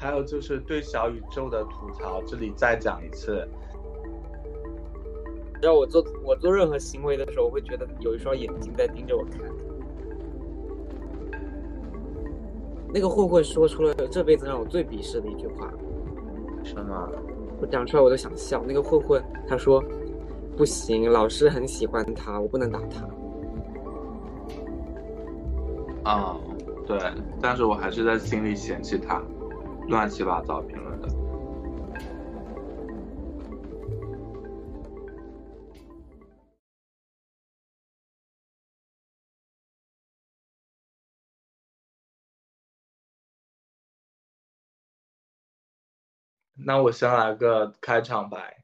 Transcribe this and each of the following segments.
还有就是对小宇宙的吐槽，这里再讲一次。让我做我做任何行为的时候，我会觉得有一双眼睛在盯着我看。那个混混说出了这辈子让我最鄙视的一句话。什么？我讲出来我都想笑。那个混混他说：“不行，老师很喜欢他，我不能打他。”啊，对，但是我还是在心里嫌弃他。乱七八糟评论的。那我先来个开场白。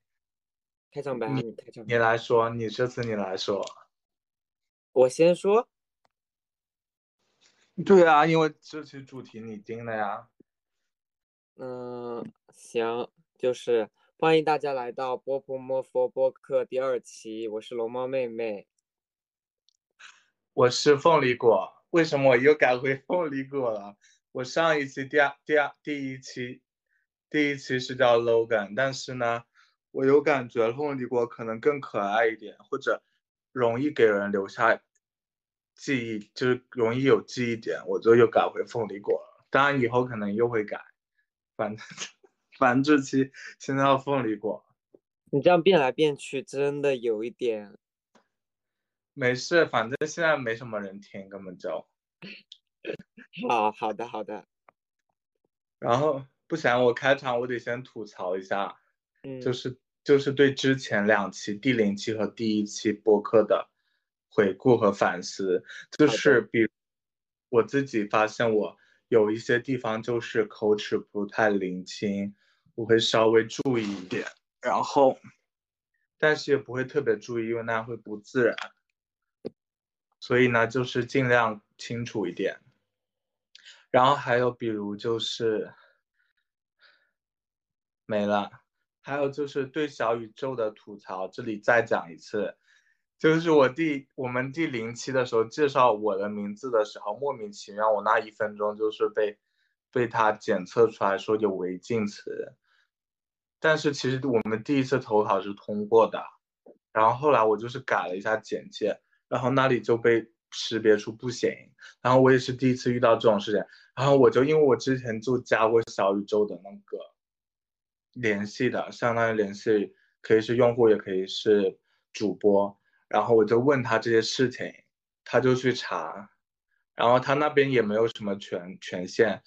开场白，你开场。你来说，你这次你来说。我先说。对啊，因为这期主题你定的呀。嗯，行，就是欢迎大家来到波波摩佛播客第二期，我是龙猫妹妹，我是凤梨果。为什么我又改回凤梨果了？我上一期第二、第二、第一期，第一期是叫 Logan，但是呢，我有感觉凤梨果可能更可爱一点，或者容易给人留下记忆，就是容易有记忆点，我就又改回凤梨果了。当然以后可能又会改。反正反正这期现在要凤梨果，你这样变来变去，真的有一点。没事，反正现在没什么人听，根本就。好好的好的。然后不行，我开场我得先吐槽一下，嗯，就是就是对之前两期第零期和第一期播客的回顾和反思，就是比我自己发现我。有一些地方就是口齿不太灵清，我会稍微注意一点，然后，但是也不会特别注意，因为那样会不自然。所以呢，就是尽量清楚一点。然后还有比如就是没了，还有就是对小宇宙的吐槽，这里再讲一次。就是我第我们第零期的时候介绍我的名字的时候，莫名其妙，我那一分钟就是被被他检测出来说有违禁词，但是其实我们第一次投稿是通过的，然后后来我就是改了一下简介，然后那里就被识别出不行，然后我也是第一次遇到这种事情，然后我就因为我之前就加过小宇宙的那个联系的，相当于联系可以是用户，也可以是主播。然后我就问他这些事情，他就去查，然后他那边也没有什么权权限，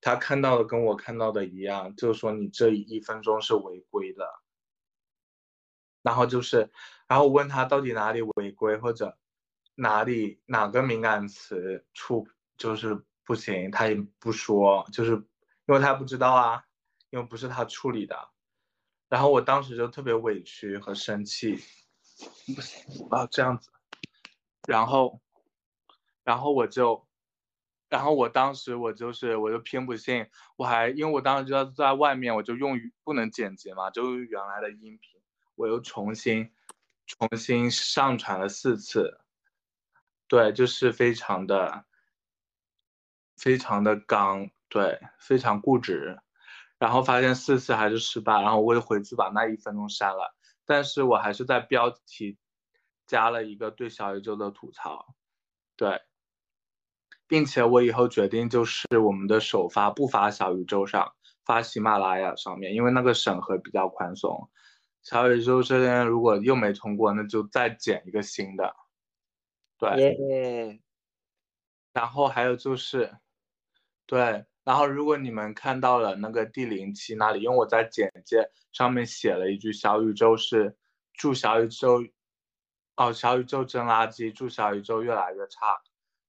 他看到的跟我看到的一样，就是说你这一分钟是违规的。然后就是，然后我问他到底哪里违规，或者哪里哪个敏感词触就是不行，他也不说，就是因为他不知道啊，因为不是他处理的。然后我当时就特别委屈和生气。不行啊，这样子，然后，然后我就，然后我当时我就是，我就偏不信，我还因为我当时就在在外面，我就用不能剪辑嘛，就原来的音频，我又重新重新上传了四次，对，就是非常的非常的刚，对，非常固执，然后发现四次还是失败，然后我就回去把那一分钟删了。但是我还是在标题加了一个对小宇宙的吐槽，对，并且我以后决定就是我们的首发不发小宇宙上，发喜马拉雅上面，因为那个审核比较宽松。小宇宙这边如果又没通过，那就再剪一个新的。对。然后还有就是，对。然后，如果你们看到了那个第零期那里，因为我在简介上面写了一句“小宇宙是祝小宇宙哦，小宇宙真垃圾，祝小宇宙越来越差”，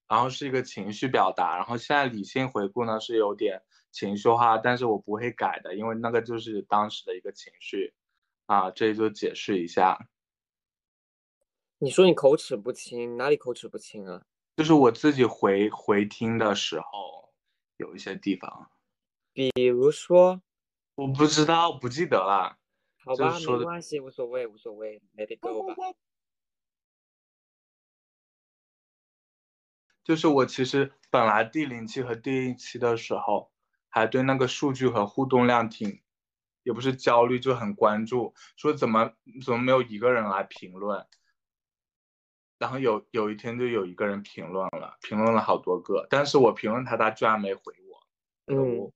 然后是一个情绪表达。然后现在理性回顾呢是有点情绪化，但是我不会改的，因为那个就是当时的一个情绪啊，这里就解释一下。你说你口齿不清，哪里口齿不清啊？就是我自己回回听的时候。有一些地方，比如说，我不知道，不记得了。好吧，没关系，无所谓，无所谓，Let it go 吧。就是我其实本来第零期和第一期的时候，还对那个数据和互动量挺，也不是焦虑，就很关注，说怎么怎么没有一个人来评论。然后有有一天就有一个人评论了，评论了好多个，但是我评论他，他居然没回我，可恶，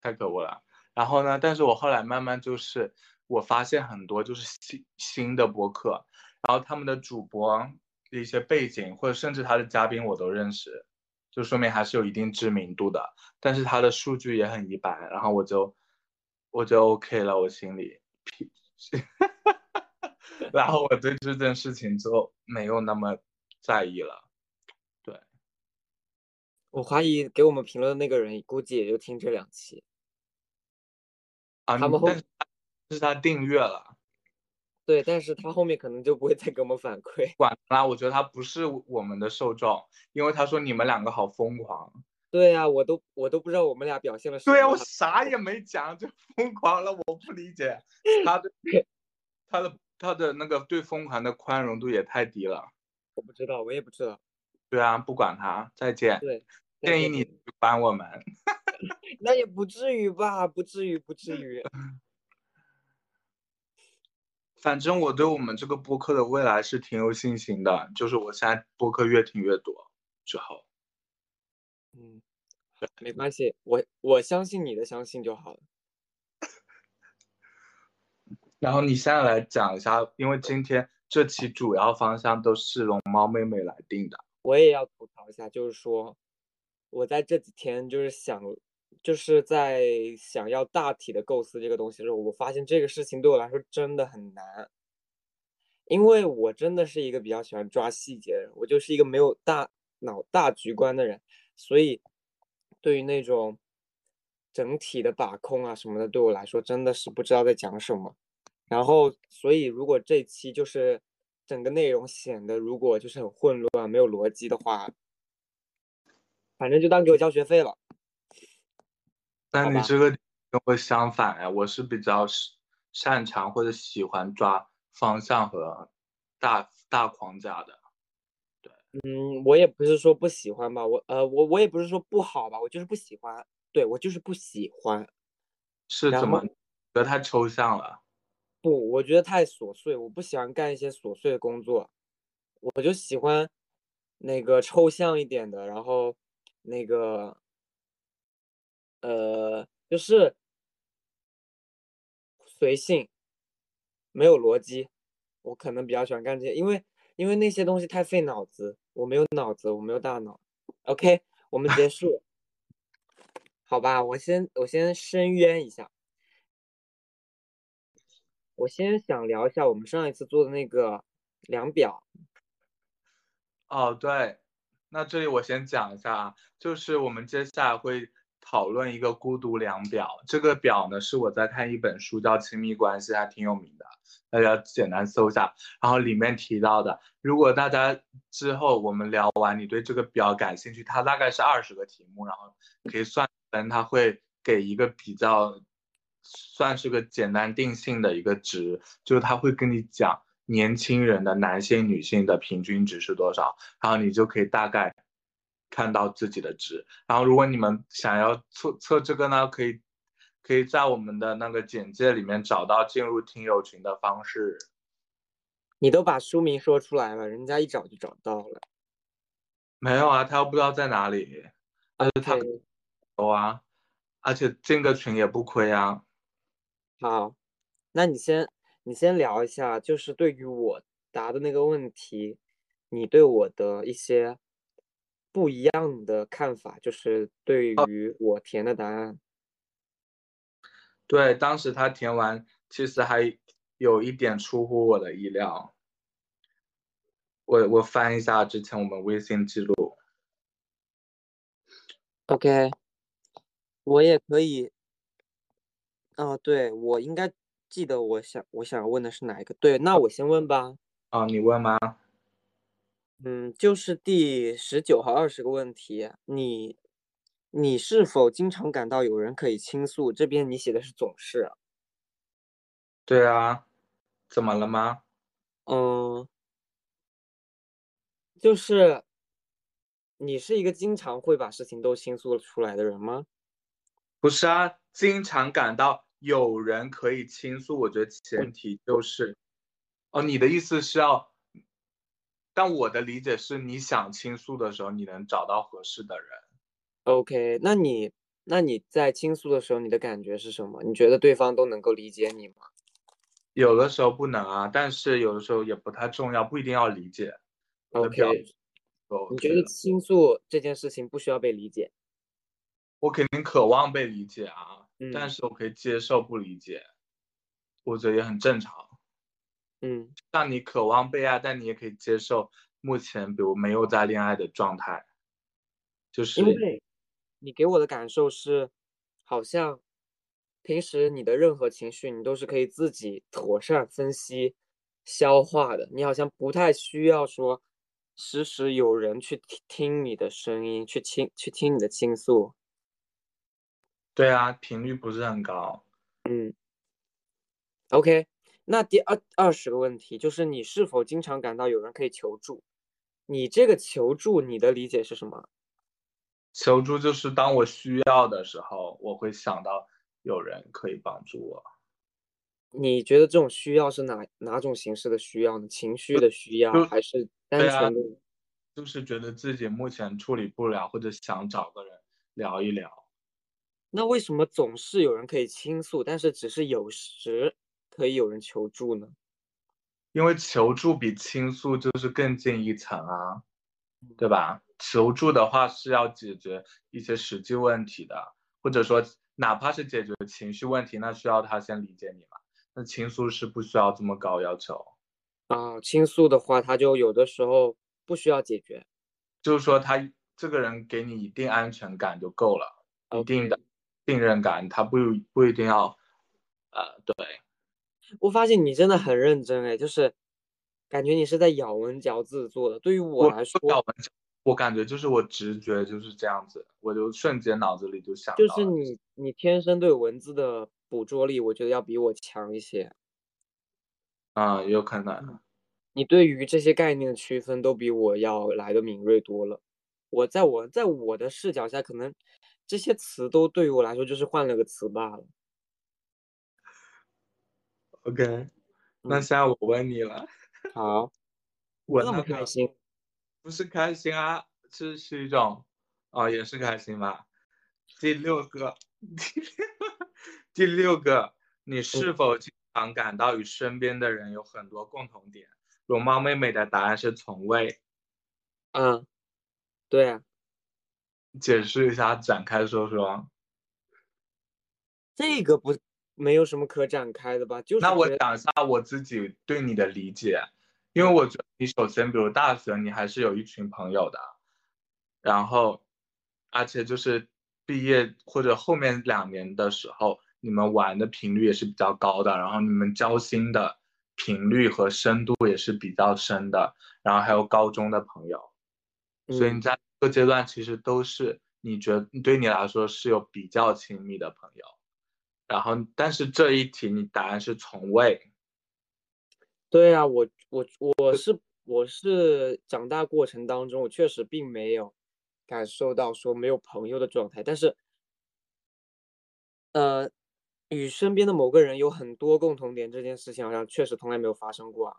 太可恶了。然后呢，但是我后来慢慢就是我发现很多就是新新的播客，然后他们的主播的一些背景或者甚至他的嘉宾我都认识，就说明还是有一定知名度的。但是他的数据也很一般，然后我就我就 OK 了，我心里。然后我对这件事情就没有那么在意了。对，我怀疑给我们评论的那个人估计也就听这两期。啊，他们后是他订阅了。对，但是他后面可能就不会再给我们反馈。管他，我觉得他不是我们的受众，因为他说你们两个好疯狂。对呀，我都我都不知道我们俩表现了什么。对呀，我啥也没讲就疯狂了，我不理解 他的他的。他的那个对疯狂的宽容度也太低了，我不知道，我也不知道。对啊，不管他，再见。对，建议你管我们。那也不至于吧，不至于，不至于。反正我对我们这个播客的未来是挺有信心的，就是我现在播客越听越多之后。嗯，没关系，我我相信你的相信就好了。然后你现在来讲一下，因为今天这期主要方向都是龙猫妹妹来定的。我也要吐槽一下，就是说，我在这几天就是想，就是在想要大体的构思这个东西的时候，我发现这个事情对我来说真的很难，因为我真的是一个比较喜欢抓细节的人，我就是一个没有大脑大局观的人，所以对于那种整体的把控啊什么的，对我来说真的是不知道在讲什么。然后，所以如果这期就是整个内容显得如果就是很混乱、没有逻辑的话，反正就当给我交学费了。但你这个跟我相反呀，我是比较擅长或者喜欢抓方向和大大框架的。对，嗯，我也不是说不喜欢吧，我呃，我我也不是说不好吧，我就是不喜欢。对我就是不喜欢。是怎么？觉得太抽象了。不，我觉得太琐碎，我不喜欢干一些琐碎的工作，我就喜欢那个抽象一点的，然后那个呃，就是随性，没有逻辑，我可能比较喜欢干这些，因为因为那些东西太费脑子，我没有脑子，我没有大脑。OK，我们结束，好吧，我先我先申冤一下。我先想聊一下我们上一次做的那个量表。哦，对，那这里我先讲一下啊，就是我们接下来会讨论一个孤独量表。这个表呢是我在看一本书叫《亲密关系》，还挺有名的，大家简单搜一下。然后里面提到的，如果大家之后我们聊完，你对这个表感兴趣，它大概是二十个题目，然后可以算分，它会给一个比较。算是个简单定性的一个值，就是他会跟你讲年轻人的男性、女性的平均值是多少，然后你就可以大概看到自己的值。然后如果你们想要测测这个呢，可以可以在我们的那个简介里面找到进入听友群的方式。你都把书名说出来了，人家一找就找到了。没有啊，他又不知道在哪里。而且，他有啊，而且进个群也不亏啊。好，那你先你先聊一下，就是对于我答的那个问题，你对我的一些不一样的看法，就是对于我填的答案。对，当时他填完，其实还有一点出乎我的意料。我我翻一下之前我们微信记录。OK，我也可以。哦，对，我应该记得，我想我想问的是哪一个？对，那我先问吧。啊，你问吗？嗯，就是第十九和二十个问题。你你是否经常感到有人可以倾诉？这边你写的是总是。对啊，怎么了吗？嗯，就是你是一个经常会把事情都倾诉出来的人吗？不是啊，经常感到有人可以倾诉，我觉得前提就是，哦，你的意思是要，但我的理解是，你想倾诉的时候，你能找到合适的人。OK，那你那你在倾诉的时候，你的感觉是什么？你觉得对方都能够理解你吗？有的时候不能啊，但是有的时候也不太重要，不一定要理解。OK，你觉得倾诉这件事情不需要被理解？我肯定渴望被理解啊，但是我可以接受不理解，我觉得也很正常。嗯，像你渴望被爱，但你也可以接受目前比如没有在恋爱的状态，就是因为你给我的感受是，好像平时你的任何情绪你都是可以自己妥善分析、消化的，你好像不太需要说时时有人去听听你的声音，去倾去听你的倾诉。对啊，频率不是很高。嗯，OK，那第二二十个问题就是你是否经常感到有人可以求助？你这个求助，你的理解是什么？求助就是当我需要的时候，我会想到有人可以帮助我。你觉得这种需要是哪哪种形式的需要呢？情绪的需要，还是单纯的？就是觉得自己目前处理不了，或者想找个人聊一聊。那为什么总是有人可以倾诉，但是只是有时可以有人求助呢？因为求助比倾诉就是更进一层啊，对吧？求助的话是要解决一些实际问题的，或者说哪怕是解决情绪问题，那需要他先理解你嘛。那倾诉是不需要这么高要求啊。倾诉的话，他就有的时候不需要解决，就是说他这个人给你一定安全感就够了，一定的。信任感，他不不一定要，呃，对。我发现你真的很认真哎，就是感觉你是在咬文嚼字做的。对于我来说，咬文，我感觉就是我直觉就是这样子，我就瞬间脑子里就想。就是你，你天生对文字的捕捉力，我觉得要比我强一些。啊，有可能。你对于这些概念的区分都比我要来的敏锐多了。我在我在我的视角下，可能。这些词都对于我来说就是换了个词罢了。OK，那现在我问你了。好，我那么开心，不是开心啊，这是一种，哦，也是开心吧。第六个，第六个，你是否经常感到与身边的人有很多共同点？龙猫妹妹的答案是从未。嗯，对啊。解释一下，展开说说。这个不没有什么可展开的吧？就是那我讲一下我自己对你的理解，因为我觉得你首先，比如大学，你还是有一群朋友的，然后，而且就是毕业或者后面两年的时候，你们玩的频率也是比较高的，然后你们交心的频率和深度也是比较深的，然后还有高中的朋友，所以你在。各阶段其实都是你觉得对你来说是有比较亲密的朋友，然后但是这一题你答案是从未。对啊，我我我是我是长大过程当中，我确实并没有感受到说没有朋友的状态，但是，呃，与身边的某个人有很多共同点这件事情，好像确实从来没有发生过啊。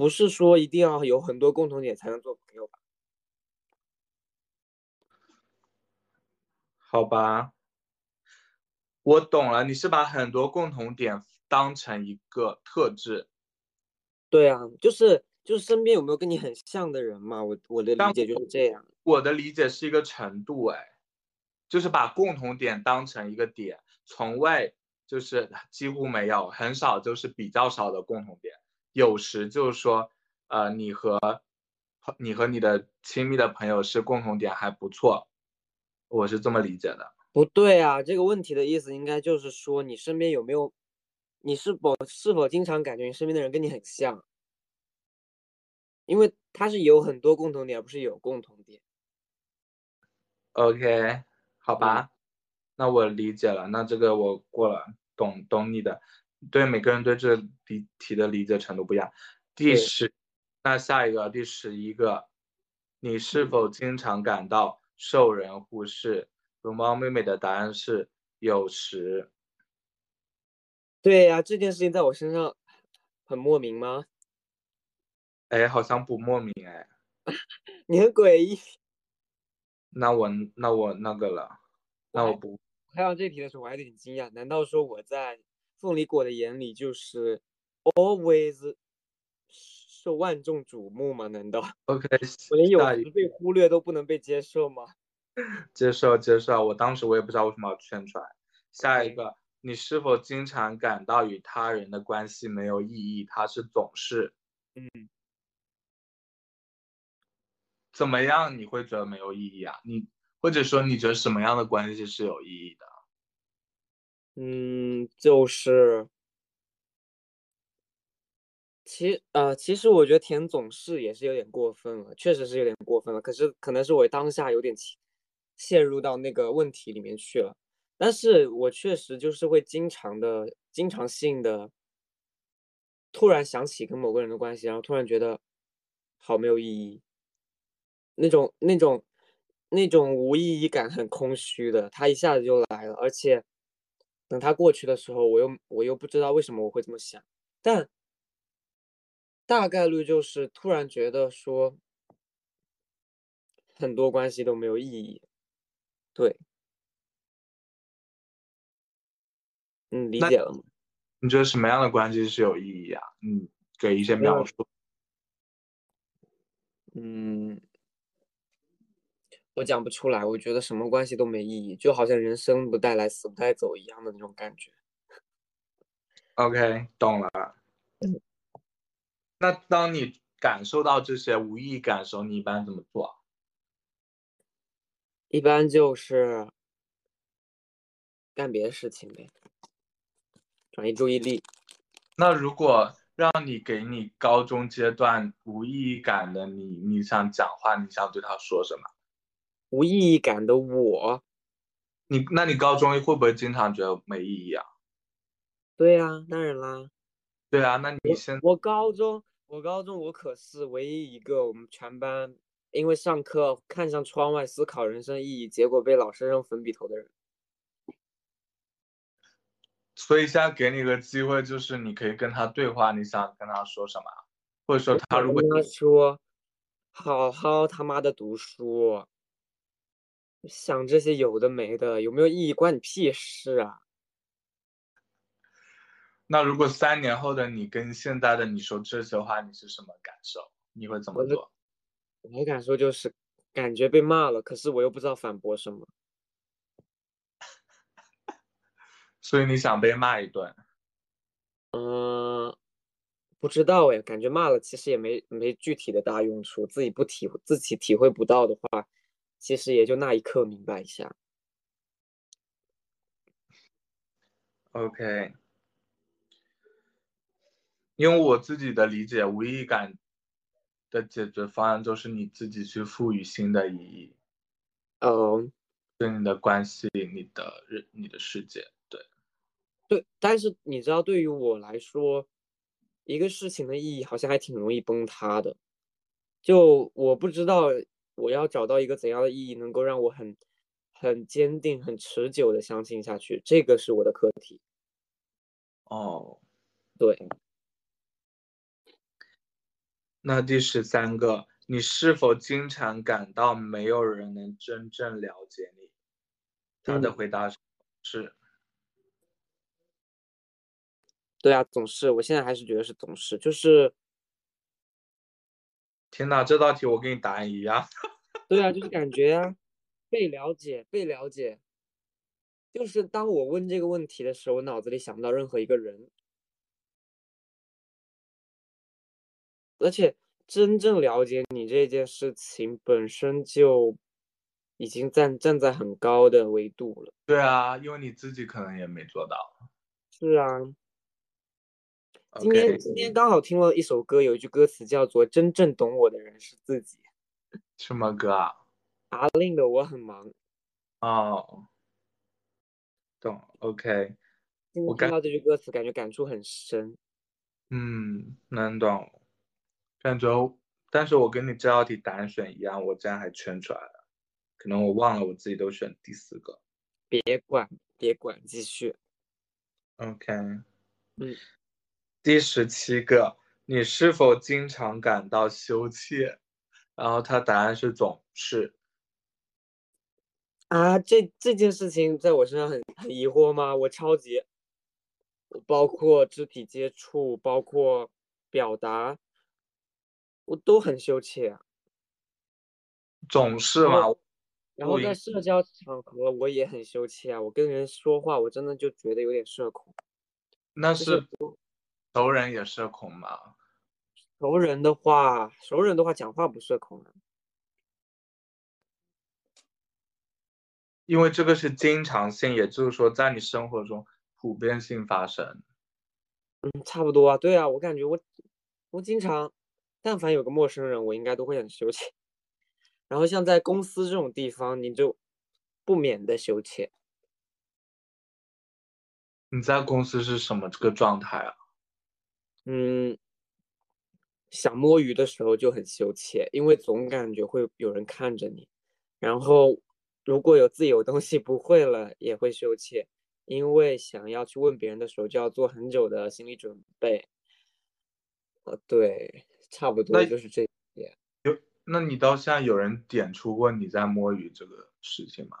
不是说一定要有很多共同点才能做朋友吧？好吧，我懂了，你是把很多共同点当成一个特质。对啊，就是就是身边有没有跟你很像的人嘛？我我的理解就是这样。我的理解是一个程度，哎，就是把共同点当成一个点，从未就是几乎没有，很少就是比较少的共同点。有时就是说，呃，你和你和你的亲密的朋友是共同点还不错，我是这么理解的。不对啊，这个问题的意思应该就是说，你身边有没有，你是否是否经常感觉你身边的人跟你很像？因为他是有很多共同点，而不是有共同点。OK，好吧，那我理解了，那这个我过了，懂懂你的。对每个人对这题题的理解程度不一样。第十，那下一个第十一个，你是否经常感到受人忽视？龙猫妹妹的答案是有时。对呀，这件事情在我身上很莫名吗？哎，好像不莫名哎。你很诡异。那我那我那个了，那我不。看到这题的时候，我还有点惊讶。难道说我在凤梨果的眼里就是 always 受万众瞩目吗？难道？OK，我连有时被忽略都不能被接受吗？接受接受。我当时我也不知道为什么要圈出来。下一个。你是否经常感到与他人的关系没有意义？他是总是，嗯，怎么样你会觉得没有意义啊？你或者说你觉得什么样的关系是有意义的？嗯，就是，其呃，其实我觉得填总是也是有点过分了，确实是有点过分了。可是可能是我当下有点陷入到那个问题里面去了。但是我确实就是会经常的、经常性的，突然想起跟某个人的关系，然后突然觉得好没有意义，那种、那种、那种无意义感很空虚的，他一下子就来了，而且等他过去的时候，我又我又不知道为什么我会这么想，但大概率就是突然觉得说很多关系都没有意义，对。嗯，理解了吗。你觉得什么样的关系是有意义啊？嗯，给一些描述。嗯，我讲不出来。我觉得什么关系都没意义，就好像人生不带来，死不带走一样的那种感觉。OK，懂了。那当你感受到这些无意义感的时候，你一般怎么做？一般就是干别的事情呗。转移注意力。那如果让你给你高中阶段无意义感的你，你想讲话，你想对他说什么？无意义感的我，你那你高中会不会经常觉得没意义啊？对呀，当然啦。对啊，那你先我高中，我高中我可是唯一一个我们全班因为上课看向窗外思考人生意义，结果被老师扔粉笔头的人。所以现在给你个机会，就是你可以跟他对话，你想跟他说什么？或者说他如果跟他说，好好他妈的读书，想这些有的没的，有没有意义关你屁事啊？那如果三年后的你跟现在的你说这些话，你是什么感受？你会怎么做？我的感受就是感觉被骂了，可是我又不知道反驳什么。所以你想被骂一顿？嗯，不知道哎，感觉骂了其实也没没具体的大用处，自己不体自己体会不到的话，其实也就那一刻明白一下。OK，因为我自己的理解，无意义感的解决方案就是你自己去赋予新的意义。嗯，对你的关系，你的人，你的世界。对对，但是你知道，对于我来说，一个事情的意义好像还挺容易崩塌的。就我不知道我要找到一个怎样的意义，能够让我很很坚定、很持久的相信下去，这个是我的课题。哦，对。那第十三个，你是否经常感到没有人能真正了解你？他的回答是。对啊，总是，我现在还是觉得是总是，就是，天哪，这道题我跟你答案一样。对啊，就是感觉啊，被了解，被了解，就是当我问这个问题的时候，我脑子里想不到任何一个人，而且真正了解你这件事情本身就已经站站在很高的维度了。对啊，因为你自己可能也没做到。是啊。今天今天刚好听了一首歌，有一句歌词叫做“真正懂我的人是自己”。什么歌啊？阿令的《我很忙》。哦，懂。OK。我看到这句歌词，感觉感触很深。嗯，能懂。感觉但是我跟你这道题答案选一样，我竟然还圈出来了，可能我忘了我自己都选第四个。别管，别管，继续。OK，嗯，第十七个，你是否经常感到羞怯？然后他答案是总是。啊，这这件事情在我身上很很疑惑吗？我超级，包括肢体接触，包括表达，我都很羞怯。总是嘛，然后在社交场合我也很羞怯啊，我跟人说话我真的就觉得有点社恐。那是熟人也社恐吗？熟人的话，熟人的话讲话不社恐啊。因为这个是经常性，也就是说在你生活中普遍性发生。嗯，差不多啊，对啊，我感觉我我经常，但凡有个陌生人，我应该都会很羞怯。然后像在公司这种地方，你就不免的羞怯。你在公司是什么这个状态啊？嗯，想摸鱼的时候就很羞怯，因为总感觉会有人看着你。然后如果有自己有东西不会了，也会羞怯，因为想要去问别人的时候，就要做很久的心理准备。呃，对，差不多就是这些。有，那你到现在有人点出过你在摸鱼这个事情吗？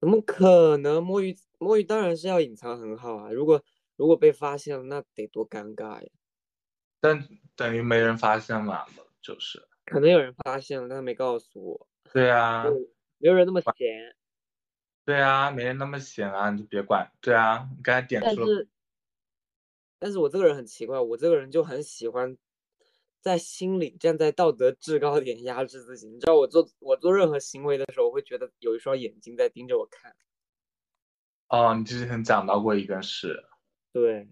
怎么可能摸鱼？摸鱼当然是要隐藏很好啊！如果如果被发现了，那得多尴尬呀！但等于没人发现嘛，就是可能有人发现了，但他没告诉我。对啊，没有人那么闲。对啊，没人那么闲啊，你就别管。对啊，你刚才点出但是，但是我这个人很奇怪，我这个人就很喜欢在心里站在道德制高点压制自己。你知道，我做我做任何行为的时候，我会觉得有一双眼睛在盯着我看。哦，你之前讲到过一个事。对，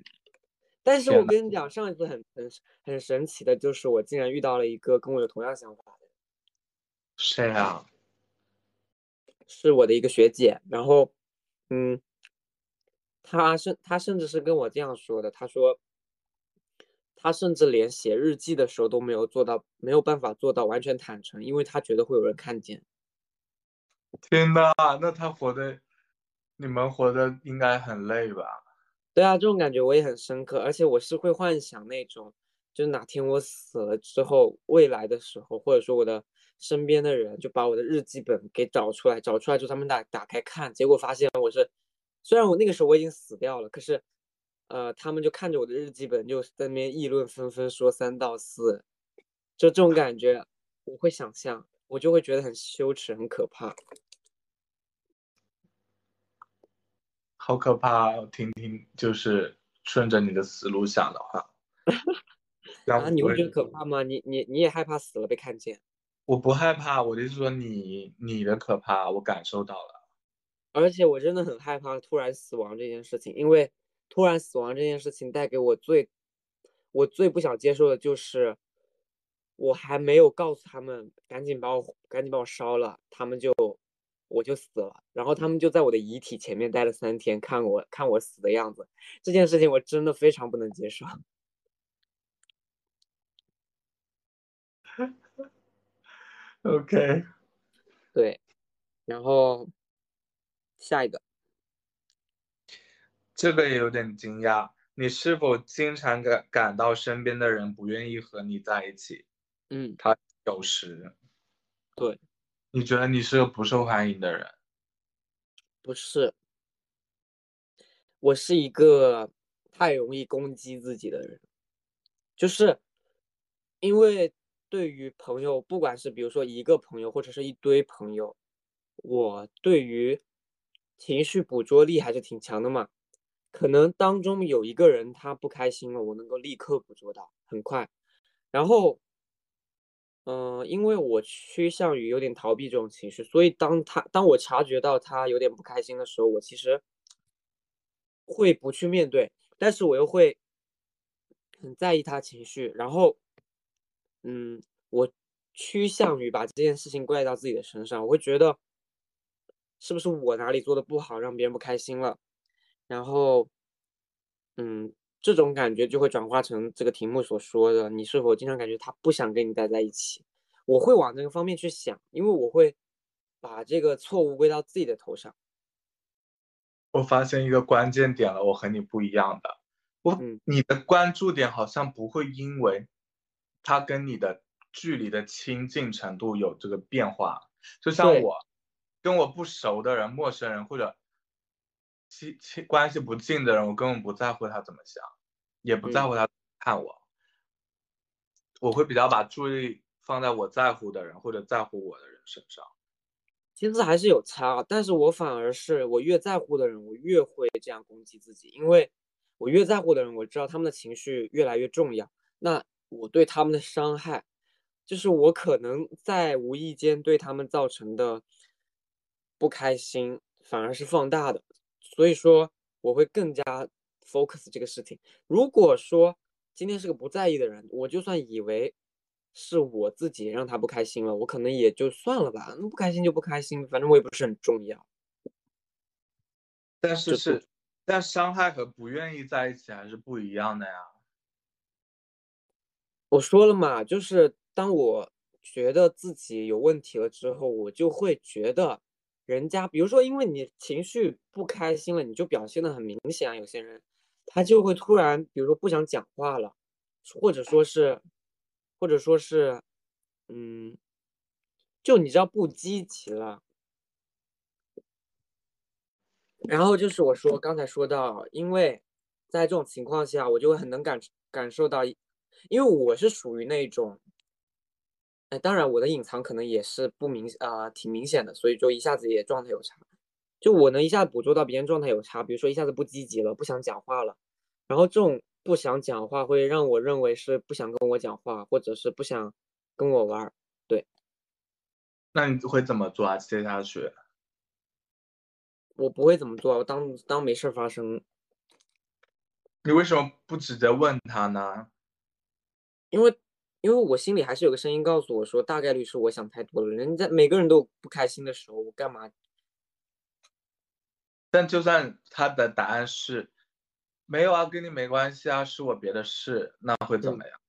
但是我跟你讲，上一次很很很神奇的就是，我竟然遇到了一个跟我有同样想法的人。谁啊？是我的一个学姐，然后，嗯，她甚她甚至是跟我这样说的，她说，她甚至连写日记的时候都没有做到，没有办法做到完全坦诚，因为她觉得会有人看见。天呐，那她活的，你们活的应该很累吧？对啊，这种感觉我也很深刻，而且我是会幻想那种，就是哪天我死了之后，未来的时候，或者说我的。身边的人就把我的日记本给找出来，找出来之后他们打打开看，结果发现我是，虽然我那个时候我已经死掉了，可是，呃，他们就看着我的日记本，就在那边议论纷纷，说三道四，就这种感觉，我会想象，我就会觉得很羞耻，很可怕，好可怕！我听听，就是顺着你的思路想的话，啊，你会觉得可怕吗？你你你也害怕死了被看见？我不害怕，我的意思说你你的可怕，我感受到了。而且我真的很害怕突然死亡这件事情，因为突然死亡这件事情带给我最我最不想接受的就是，我还没有告诉他们赶紧把我赶紧把我烧了，他们就我就死了，然后他们就在我的遗体前面待了三天，看我看我死的样子，这件事情我真的非常不能接受。OK，对，然后下一个，这个也有点惊讶。你是否经常感感到身边的人不愿意和你在一起？嗯，他有时。对。你觉得你是个不受欢迎的人？不是，我是一个太容易攻击自己的人，就是因为。对于朋友，不管是比如说一个朋友或者是一堆朋友，我对于情绪捕捉力还是挺强的嘛。可能当中有一个人他不开心了，我能够立刻捕捉到，很快。然后，嗯、因为我趋向于有点逃避这种情绪，所以当他当我察觉到他有点不开心的时候，我其实会不去面对，但是我又会很在意他情绪，然后。嗯，我趋向于把这件事情怪到自己的身上，我会觉得是不是我哪里做的不好，让别人不开心了。然后，嗯，这种感觉就会转化成这个题目所说的，你是否经常感觉他不想跟你待在一起？我会往这个方面去想，因为我会把这个错误归到自己的头上。我发现一个关键点了，我和你不一样的，我你的关注点好像不会因为他跟你的距离的亲近程度有这个变化，就像我跟我不熟的人、陌生人或者亲亲关系不近的人，我根本不在乎他怎么想，也不在乎他看我，我会比较把注意力放在我在乎的人或者在乎我的人身上。其实还是有差，但是我反而是我越在乎的人，我越会这样攻击自己，因为我越在乎的人，我知道他们的情绪越来越重要，那我对他们的伤害，就是我可能在无意间对他们造成的不开心，反而是放大的，所以说我会更加 focus 这个事情。如果说今天是个不在意的人，我就算以为。是我自己让他不开心了，我可能也就算了吧，那不开心就不开心，反正我也不是很重要。但是是，但伤害和不愿意在一起还是不一样的呀。我说了嘛，就是当我觉得自己有问题了之后，我就会觉得人家，比如说因为你情绪不开心了，你就表现的很明显啊，有些人他就会突然，比如说不想讲话了，或者说是。或者说是，嗯，就你知道不积极了，然后就是我说刚才说到，因为在这种情况下，我就会很能感感受到，因为我是属于那种，哎，当然我的隐藏可能也是不明啊，挺明显的，所以就一下子也状态有差，就我能一下子捕捉到别人状态有差，比如说一下子不积极了，不想讲话了，然后这种。不想讲话会让我认为是不想跟我讲话，或者是不想跟我玩儿对。那你会怎么做啊？接下去？我不会怎么做，我当当没事发生。你为什么不直接问他呢？因为因为我心里还是有个声音告诉我说，大概率是我想太多了。人家每个人都不开心的时候，我干嘛？但就算他的答案是。没有啊，跟你没关系啊，是我别的事，那会怎么样？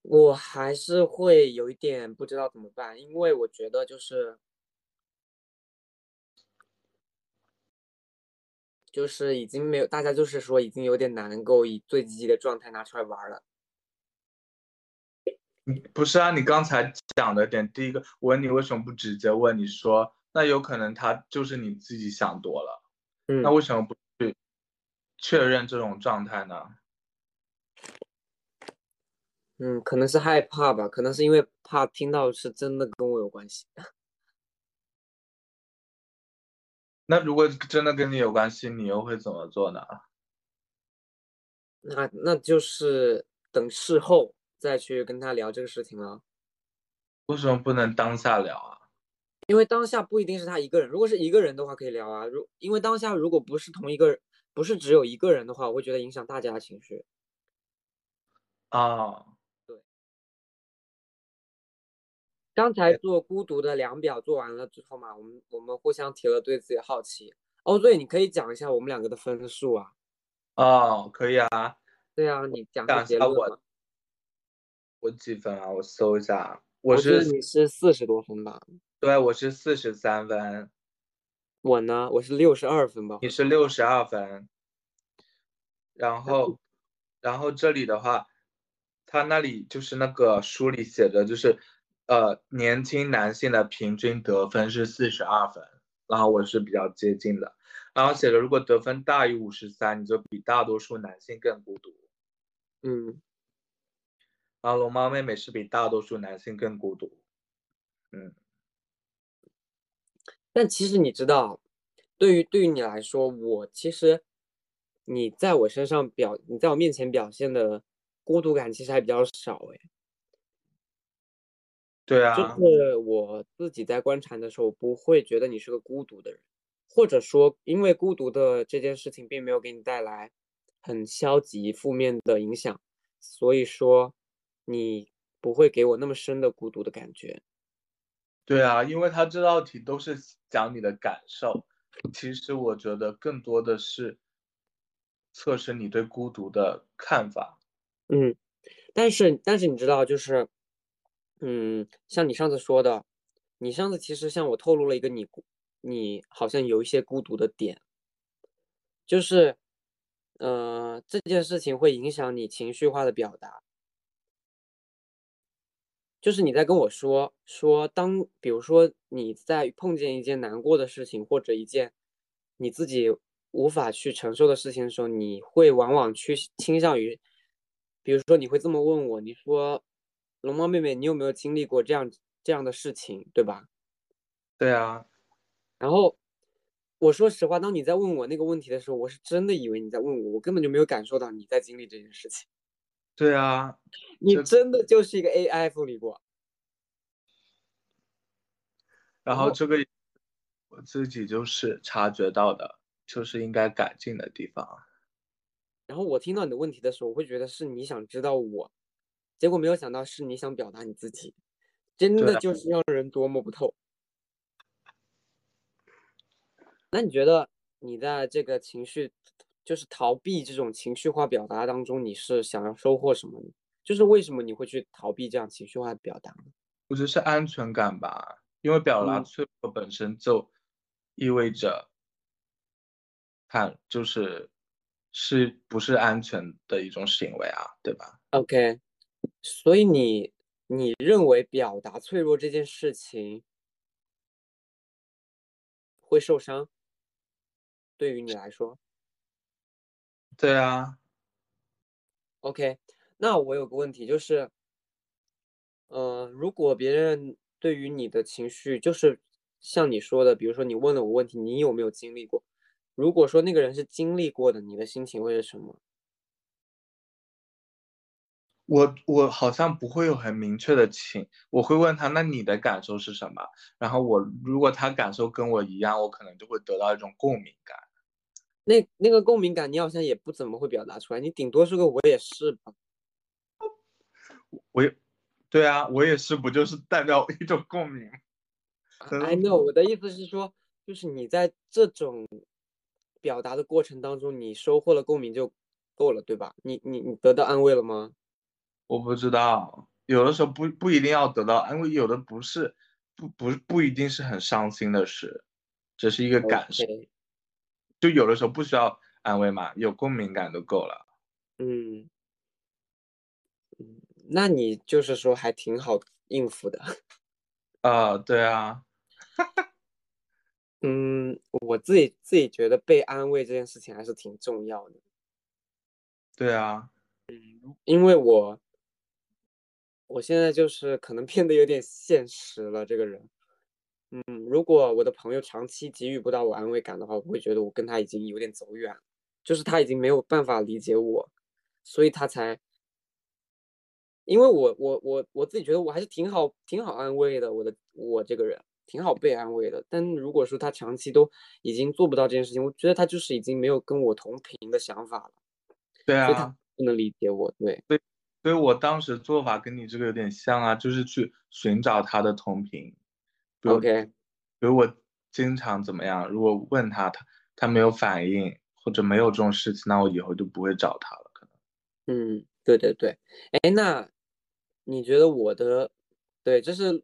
我还是会有一点不知道怎么办，因为我觉得就是，就是已经没有大家就是说已经有点难够以最积极的状态拿出来玩了。不是啊，你刚才讲的点，第一个我问你为什么不直接问，你说那有可能他就是你自己想多了，嗯，那为什么不去？确认这种状态呢？嗯，可能是害怕吧，可能是因为怕听到是真的跟我有关系。那如果真的跟你有关系，你又会怎么做呢？那那就是等事后再去跟他聊这个事情了。为什么不能当下聊啊？因为当下不一定是他一个人，如果是一个人的话可以聊啊。如因为当下如果不是同一个人。不是只有一个人的话，我会觉得影响大家的情绪。啊，对。刚才做孤独的量表做完了之后嘛，我们我们互相提了对自己的好奇。哦，对，你可以讲一下我们两个的分数啊。哦，可以啊。对啊，你讲一下我。我几分啊？我搜一下。我是你是四十多分吧？对，我是四十三分。我呢，我是六十二分吧。你是六十二分，然后，然后这里的话，他那里就是那个书里写的，就是呃，年轻男性的平均得分是四十二分，然后我是比较接近的，然后写的如果得分大于五十三，你就比大多数男性更孤独。嗯，然后龙猫妹妹是比大多数男性更孤独。嗯。但其实你知道，对于对于你来说，我其实你在我身上表，你在我面前表现的孤独感其实还比较少哎。对啊，就是我自己在观察的时候，不会觉得你是个孤独的人，或者说因为孤独的这件事情并没有给你带来很消极负面的影响，所以说你不会给我那么深的孤独的感觉。对啊，因为他这道题都是讲你的感受，其实我觉得更多的是测试你对孤独的看法。嗯，但是但是你知道，就是，嗯，像你上次说的，你上次其实向我透露了一个你孤你好像有一些孤独的点，就是，呃，这件事情会影响你情绪化的表达。就是你在跟我说说，当比如说你在碰见一件难过的事情，或者一件你自己无法去承受的事情的时候，你会往往去倾向于，比如说你会这么问我，你说龙猫妹妹，你有没有经历过这样这样的事情，对吧？对啊，然后我说实话，当你在问我那个问题的时候，我是真的以为你在问我，我根本就没有感受到你在经历这件事情。对啊，你真的就是一个 AI 复理过。然后这个我自己就是察觉到的，就是应该改进的地方。然后我听到你的问题的时候，我会觉得是你想知道我，结果没有想到是你想表达你自己，真的就是让人琢磨不透。那你觉得你在这个情绪，就是逃避这种情绪化表达当中，你是想要收获什么呢？就是为什么你会去逃避这样情绪化的表达呢？我觉得是安全感吧，因为表达嗯脆弱本身就意味着，看就是是不是安全的一种行为啊，对吧？OK，所以你你认为表达脆弱这件事情会受伤？对于你来说对啊，，OK，那我有个问题就是，呃，如果别人对于你的情绪，就是像你说的，比如说你问了我问题，你有没有经历过？如果说那个人是经历过的，你的心情会是什么？我我好像不会有很明确的情，我会问他，那你的感受是什么？然后我如果他感受跟我一样，我可能就会得到一种共鸣感。那那个共鸣感，你好像也不怎么会表达出来，你顶多是个我也是吧。我也，对啊，我也是，不就是代表一种共鸣？可 I know，我的意思是说，就是你在这种表达的过程当中，你收获了共鸣就够了，对吧？你你你得到安慰了吗？我不知道，有的时候不不一定要得到安慰，有的不是，不不不一定是很伤心的事，只是一个感受。就有的时候不需要安慰嘛，有共鸣感就够了。嗯嗯，那你就是说还挺好应付的。啊、对啊，嗯，我自己自己觉得被安慰这件事情还是挺重要的，对啊，嗯因为我我现在就是可能变得有点现实了，这个人。嗯，如果我的朋友长期给予不到我安慰感的话，我会觉得我跟他已经有点走远了，就是他已经没有办法理解我，所以他才，因为我我我我自己觉得我还是挺好挺好安慰的，我的我这个人挺好被安慰的，但如果说他长期都已经做不到这件事情，我觉得他就是已经没有跟我同频的想法了，对啊所以他啊，不能理解我，对，所以我当时做法跟你这个有点像啊，就是去寻找他的同频。比如 OK，比如我经常怎么样，如果问他，他他没有反应或者没有这种事情，那我以后就不会找他了。可能嗯，对对对，哎，那你觉得我的，对，这是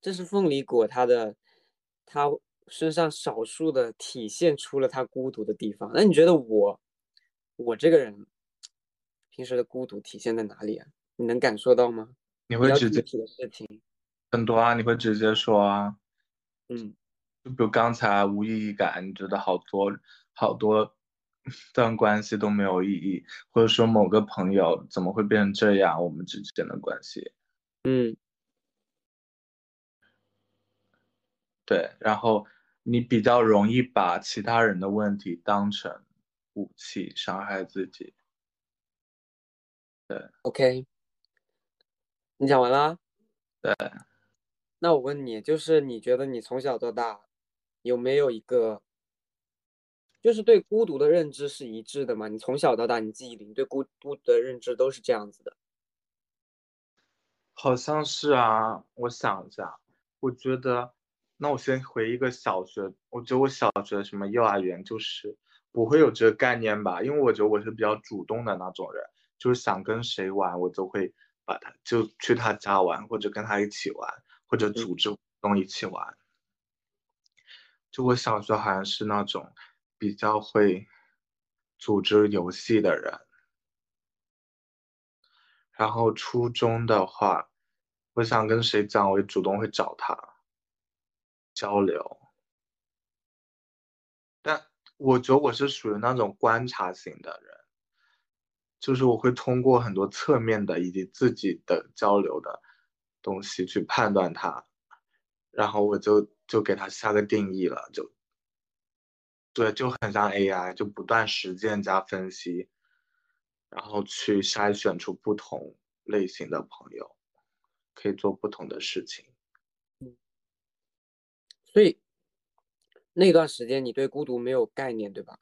这是凤梨果它的，它身上少数的体现出了它孤独的地方。那你觉得我，我这个人平时的孤独体现在哪里啊？你能感受到吗？你会直接的事情，很多啊，你会直接说啊，嗯，就比如刚才无意义感，你觉得好多好多段关系都没有意义，或者说某个朋友怎么会变成这样，我们之间的关系，嗯对，然后你比较容易把其他人的问题当成武器伤害自己。对，OK，你讲完啦？对。那我问你，就是你觉得你从小到大有没有一个，就是对孤独的认知是一致的吗？你从小到大，你记忆里你对孤独的认知都是这样子的。好像是啊，我想一下，我觉得，那我先回一个小学，我觉得我小学什么幼儿园就是，不会有这个概念吧，因为我觉得我是比较主动的那种人，就是想跟谁玩，我就会把他就去他家玩，或者跟他一起玩，或者组织活动一起玩。就我小时候好像是那种比较会组织游戏的人，然后初中的话，我想跟谁讲，我也主动会找他交流。但我觉得我是属于那种观察型的人，就是我会通过很多侧面的以及自己的交流的东西去判断它，然后我就。就给它下个定义了，就对，就很像 AI，就不断实践加分析，然后去筛选出不同类型的朋友，可以做不同的事情。嗯，所以那段时间你对孤独没有概念，对吧？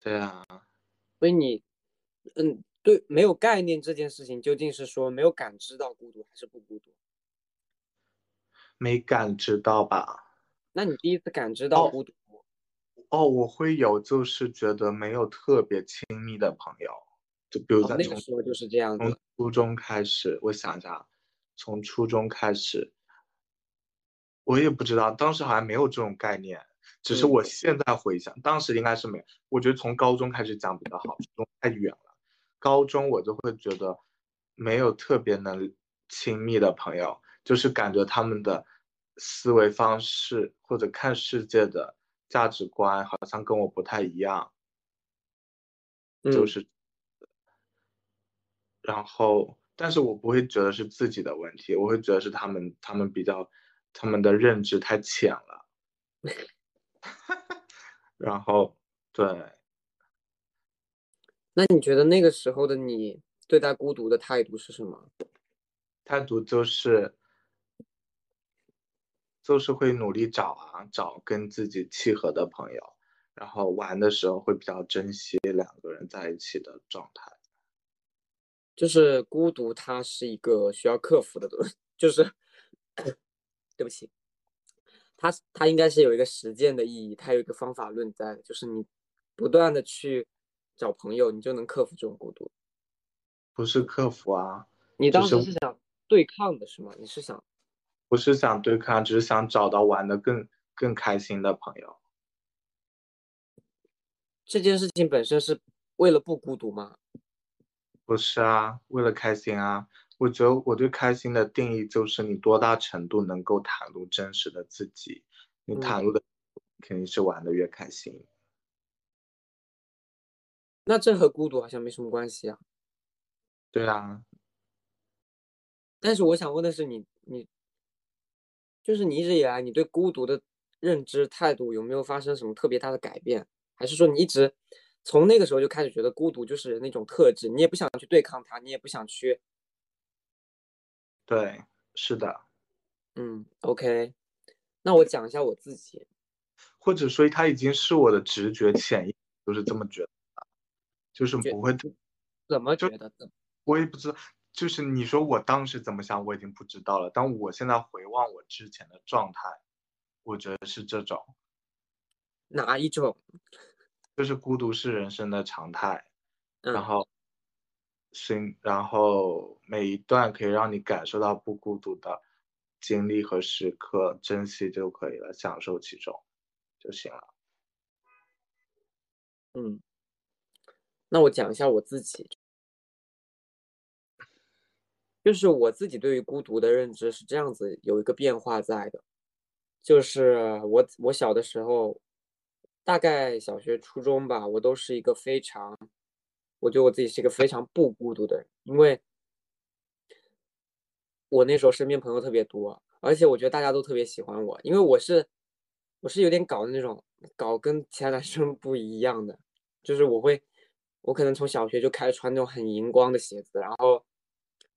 对啊。所以你，嗯，对，没有概念这件事情，究竟是说没有感知到孤独，还是不孤独？没感知到吧？那你第一次感知到孤独？哦，我会有，就是觉得没有特别亲密的朋友，就比如在那个时候就是这样从初中开始，我想一下，从初中开始，我也不知道，当时好像没有这种概念，只是我现在回想，当时应该是没。我觉得从高中开始讲比较好，初中太远了。高中我就会觉得没有特别能亲密的朋友。就是感觉他们的思维方式或者看世界的价值观好像跟我不太一样，就是，然后，但是我不会觉得是自己的问题，我会觉得是他们，他们比较，他们的认知太浅了，然后，对，那你觉得那个时候的你对待孤独的态度是什么？态度就是。就是会努力找啊，找跟自己契合的朋友，然后玩的时候会比较珍惜两个人在一起的状态。就是孤独，它是一个需要克服的东西。就是，对不起，它它应该是有一个实践的意义，它有一个方法论在，就是你不断的去找朋友，你就能克服这种孤独。不是克服啊，你当时是想对抗的是吗？你是想？不是想对抗，只是想找到玩的更更开心的朋友。这件事情本身是为了不孤独吗？不是啊，为了开心啊。我觉得我对开心的定义就是你多大程度能够袒露真实的自己，你袒露的肯定是玩的越开心。那这和孤独好像没什么关系啊。对啊。但是我想问的是，你你。就是你一直以来，你对孤独的认知态度有没有发生什么特别大的改变？还是说你一直从那个时候就开始觉得孤独就是那种特质，你也不想去对抗它，你也不想去？对，是的。嗯，OK。那我讲一下我自己，或者说他已经是我的直觉潜意识都是这么觉得，就是不会怎么觉得？我也不知道。就是你说我当时怎么想，我已经不知道了。但我现在回望我之前的状态，我觉得是这种。哪一种？就是孤独是人生的常态，然后，行，然后每一段可以让你感受到不孤独的经历和时刻，珍惜就可以了，享受其中就行了。嗯，那我讲一下我自己。就是我自己对于孤独的认知是这样子，有一个变化在的，就是我我小的时候，大概小学、初中吧，我都是一个非常，我觉得我自己是一个非常不孤独的人，因为我那时候身边朋友特别多，而且我觉得大家都特别喜欢我，因为我是我是有点搞的那种，搞跟其他男生 不一样的，就是我会，我可能从小学就开始穿那种很荧光的鞋子，然后。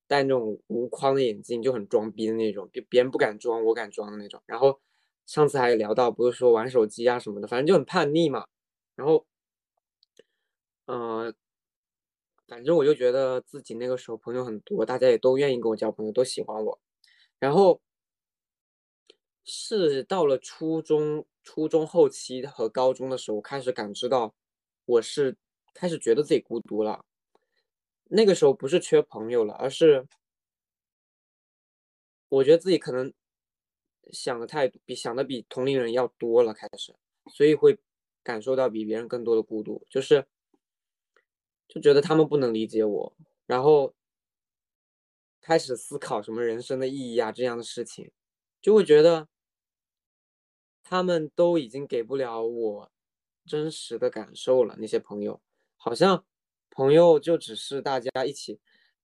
戴那种无框的眼镜就很装逼的那种，别别人不敢装，我敢装的那种。然后上次还聊到，不是说玩手机啊什么的，反正就很叛逆嘛。然后，嗯，反正我就觉得自己那个时候朋友很多，大家也都愿意跟我交朋友，都喜欢我。然后是到了初中、初中后期和高中的时候，开始感知到我是开始觉得自己孤独了。那个时候不是缺朋友了，而是我觉得自己可能想的太多比想的比同龄人要多了，开始，所以会感受到比别人更多的孤独，就是就觉得他们不能理解我，然后开始思考什么人生的意义啊这样的事情，就会觉得他们都已经给不了我真实的感受了，那些朋友好像。朋友就只是大家一起，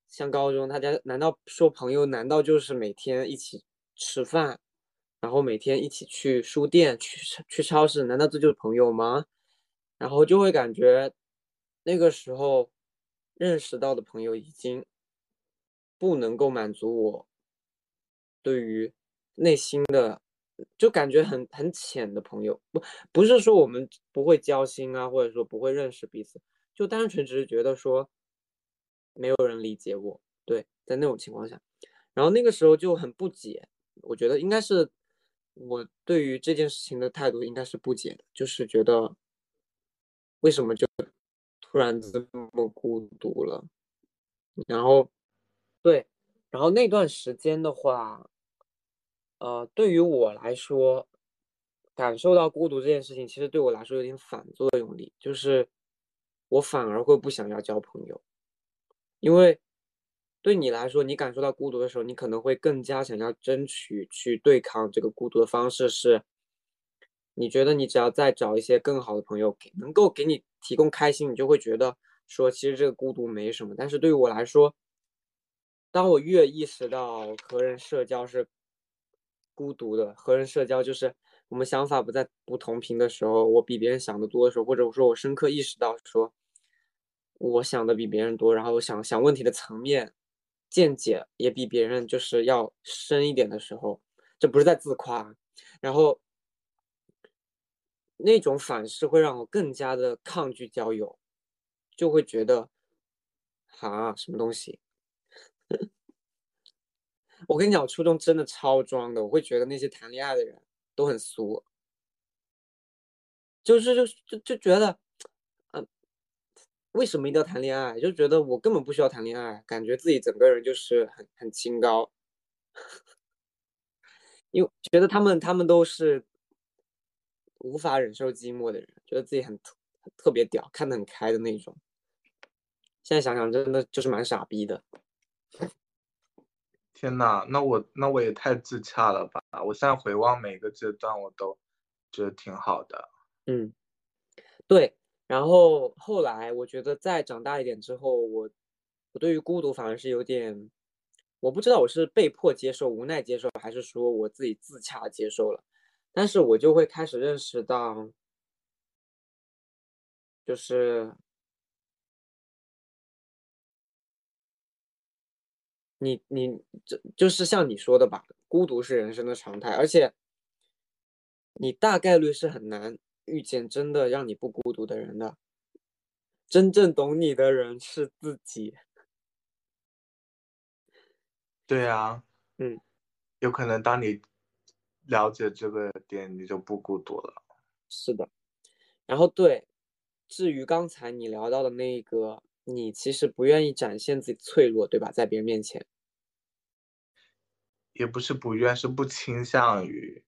像高中，大家难道说朋友难道就是每天一起吃饭，然后每天一起去书店、去去超市？难道这就是朋友吗？然后就会感觉那个时候认识到的朋友已经不能够满足我对于内心的，就感觉很很浅的朋友。不不是说我们不会交心啊，或者说不会认识彼此。就单纯只是觉得说，没有人理解我，对，在那种情况下，然后那个时候就很不解，我觉得应该是我对于这件事情的态度应该是不解的，就是觉得为什么就突然这么孤独了，然后对，然后那段时间的话，呃，对于我来说，感受到孤独这件事情，其实对我来说有点反作用力，就是。我反而会不想要交朋友，因为对你来说，你感受到孤独的时候，你可能会更加想要争取去对抗这个孤独的方式是，你觉得你只要再找一些更好的朋友，给能够给你提供开心，你就会觉得说其实这个孤独没什么。但是对于我来说，当我越意识到和人社交是孤独的，和人社交就是。我们想法不在不同频的时候，我比别人想的多的时候，或者我说我深刻意识到说，我想的比别人多，然后我想想问题的层面、见解也比别人就是要深一点的时候，这不是在自夸，然后那种反噬会让我更加的抗拒交友，就会觉得，哈，什么东西？我跟你讲，初中真的超装的，我会觉得那些谈恋爱的人。都很俗，就是就就就觉得，为什么一定要谈恋爱？就觉得我根本不需要谈恋爱，感觉自己整个人就是很很清高，因为觉得他们他们都是无法忍受寂寞的人，觉得自己很特特别屌，看得很开的那种。现在想想，真的就是蛮傻逼的。天呐，那我那我也太自洽了吧！我现在回望每个阶段，我都觉得挺好的。嗯，对。然后后来，我觉得再长大一点之后，我我对于孤独反而是有点，我不知道我是被迫接受、无奈接受，还是说我自己自洽接受了。但是我就会开始认识到，就是。你你这就是像你说的吧，孤独是人生的常态，而且你大概率是很难遇见真的让你不孤独的人的。真正懂你的人是自己。对啊，嗯，有可能当你了解这个点，你就不孤独了。是的，然后对，至于刚才你聊到的那个。你其实不愿意展现自己脆弱，对吧？在别人面前，也不是不愿，是不倾向于。